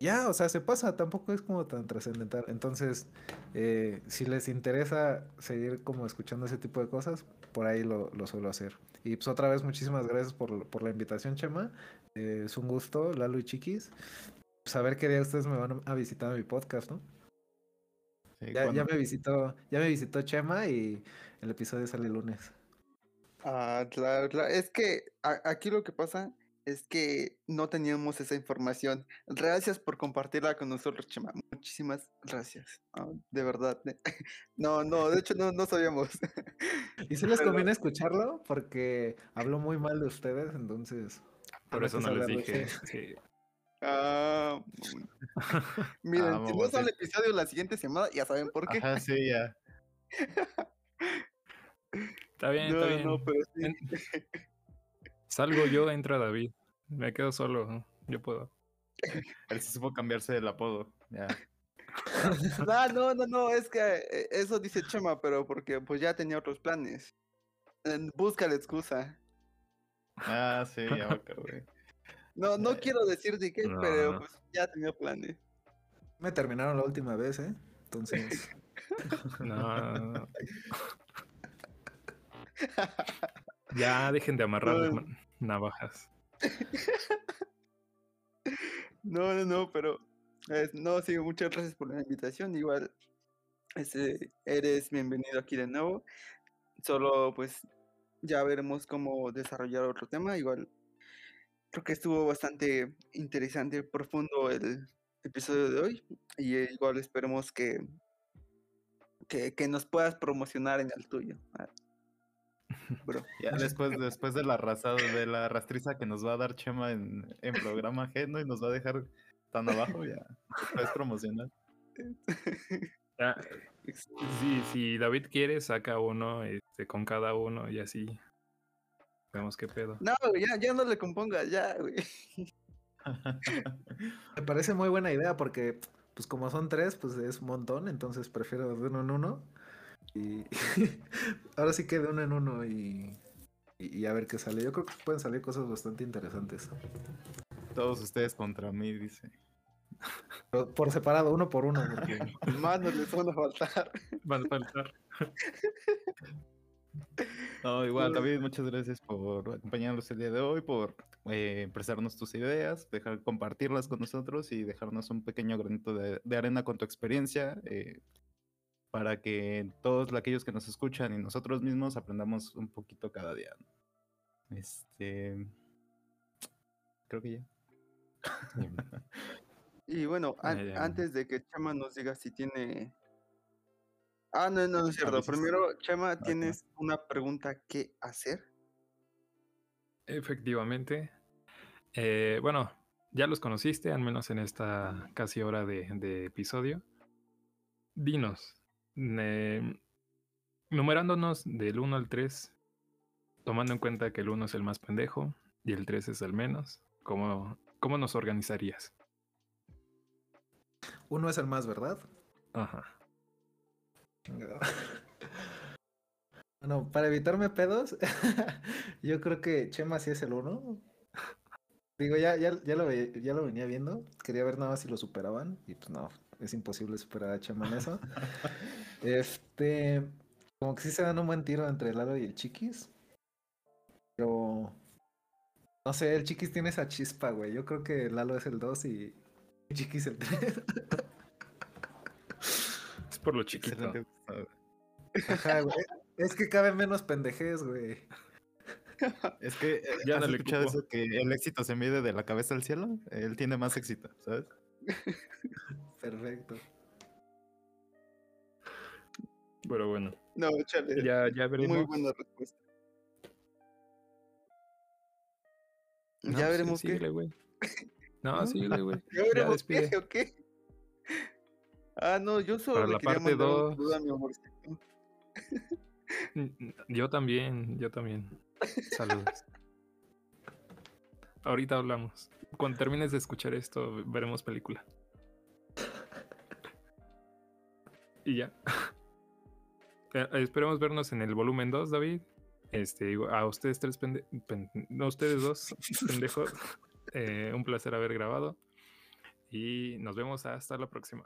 D: Ya, o sea, se pasa, tampoco es como tan trascendental. Entonces, eh, si les interesa seguir como escuchando ese tipo de cosas, por ahí lo, lo suelo hacer. Y pues otra vez, muchísimas gracias por, por la invitación, Chema. Eh, es un gusto, Lalo y Chiquis. Saber qué día ustedes me van a visitar a mi podcast, ¿no?
A: Sí,
D: Ya, ya me visitó, ya me visitó Chema y el episodio sale el lunes.
B: Ah, claro, claro. Es que a- aquí lo que pasa es que no teníamos esa información. Gracias por compartirla con nosotros, Chema. Muchísimas gracias. Ah, de verdad. eh. (laughs) No, no, de hecho no, no sabíamos. (laughs)
D: Y si les
B: Pero-
D: conviene (laughs) escucharlo porque habló muy mal de ustedes, entonces.
C: por eso no les dije.
D: sí.
B: Ah, (laughs) miren,
A: Ah,
B: si no
A: vamos,
B: sale el episodio la siguiente semana, ya saben por qué.
A: Ajá, sí, ya.
C: Está bien,
B: no,
C: está bien.
B: no, pero sí.
C: En- Salgo yo, entra David. Me quedo solo. ¿no? Yo puedo.
A: Él se supo cambiarse el apodo. Ya.
B: No, (laughs) no, no, no, es que eh, eso dice Chema, pero porque pues ya tenía otros planes. Busca la excusa.
A: Ah, sí, ya me acordé.
B: No, no
A: Eh,
B: quiero decir de qué,
C: no,
B: pero
C: no.
B: pues ya tenía planes.
D: Me terminaron la última vez, ¿eh? Entonces. (laughs)
C: No, no, no. Ya dejen de amarrar las navajas.
B: No, no, no, pero eh, no, sí, muchas gracias por la invitación. Igual, este, eres bienvenido aquí de nuevo. Solo pues ya veremos cómo desarrollar otro tema. Igual, creo que estuvo bastante interesante, profundo el episodio de hoy. Y eh, igual esperemos que, que, que nos puedas promocionar en el tuyo. ah, Bro. (laughs)
A: Ya después, después de la raza, de la rastriza que nos va a dar Chema en, en programa ajeno y nos va a dejar tan abajo, ya. Puedes promocionar. (laughs)
C: Ya, sí, si David quiere, saca uno este, con cada uno y así. Vemos qué pedo.
B: No, ya, ya no le compongas, ya, güey.
D: Me parece muy buena idea porque, pues como son tres, pues es un montón, entonces prefiero de uno en uno. Y (laughs) ahora sí que de uno en uno y, y, y a ver qué sale. Yo creo que pueden salir cosas bastante interesantes.
A: Todos ustedes contra mí, dice.
D: Por separado, uno por uno, porque (laughs)
B: Manos les van a faltar.
C: Van a faltar. (laughs)
A: No, igual, David, muchas gracias por acompañarnos el día de hoy, por eh, prestarnos tus ideas, dejar compartirlas con nosotros y dejarnos un pequeño granito de, de arena con tu experiencia, eh, para que todos aquellos que nos escuchan y nosotros mismos aprendamos un poquito cada día. ¿no? Este. Creo que ya. (laughs)
B: Y bueno, an-
C: Ya, ya.
B: antes de que Chama nos diga si tiene. Ah, no, no, no es cierto. Primero, Chama,
A: Ajá.
B: ¿tienes una pregunta que hacer?
C: Efectivamente. Eh, bueno, ya los conociste, al menos en esta casi hora de, de episodio. Dinos, eh, numerándonos del 1 al 3, tomando en cuenta que el 1 es el más pendejo y el 3 es el menos, ¿cómo, cómo nos organizarías?
D: Uno es el más, ¿verdad?
C: Ajá.
D: Bueno, para evitarme pedos, (laughs) yo creo que Chema sí es el uno. Digo, ya, ya, ya, lo, ya lo venía viendo. Quería ver nada más si lo superaban. Y pues no, es imposible superar a Chema en eso. (laughs) Este, como que sí se dan un buen tiro entre Lalo y el Chiquis. Pero, no sé, el Chiquis tiene esa chispa, güey. Yo creo que Lalo es el 2 y Chiquis el 3. (laughs)
C: Por lo chiquito.
A: Excelente. Gustavo.
D: Ajá, güey. Es que cabe menos pendejez, güey. (laughs)
A: Es que, eh,
C: Ya
A: ¿has escuchado eso que el éxito se mide de la cabeza al cielo? Él tiene más éxito, ¿sabes? (laughs)
D: Perfecto.
C: Pero bueno,
B: No, chale.
C: ya, ya veremos.
B: Muy buena respuesta.
C: No,
B: ya veremos qué.
C: síguele, güey. No,
B: ¿No? (laughs)
C: síguele, güey.
B: Ya veremos qué,
C: despide.
B: ¿o qué? Ah, no, yo solo
C: Para
B: le
C: la
B: quería
C: parte
B: mandar
C: dos.
B: saludo a mi.
C: Mm, Yo también, yo también. Saludos. Ahorita hablamos. Cuando termines de escuchar esto, veremos película. Y ya. Eh, esperemos vernos en el volumen 2, David. Este, digo, a ustedes tres pende- pen- no, ustedes dos pendejos. (laughs) eh, un placer haber grabado. Y nos vemos hasta la próxima.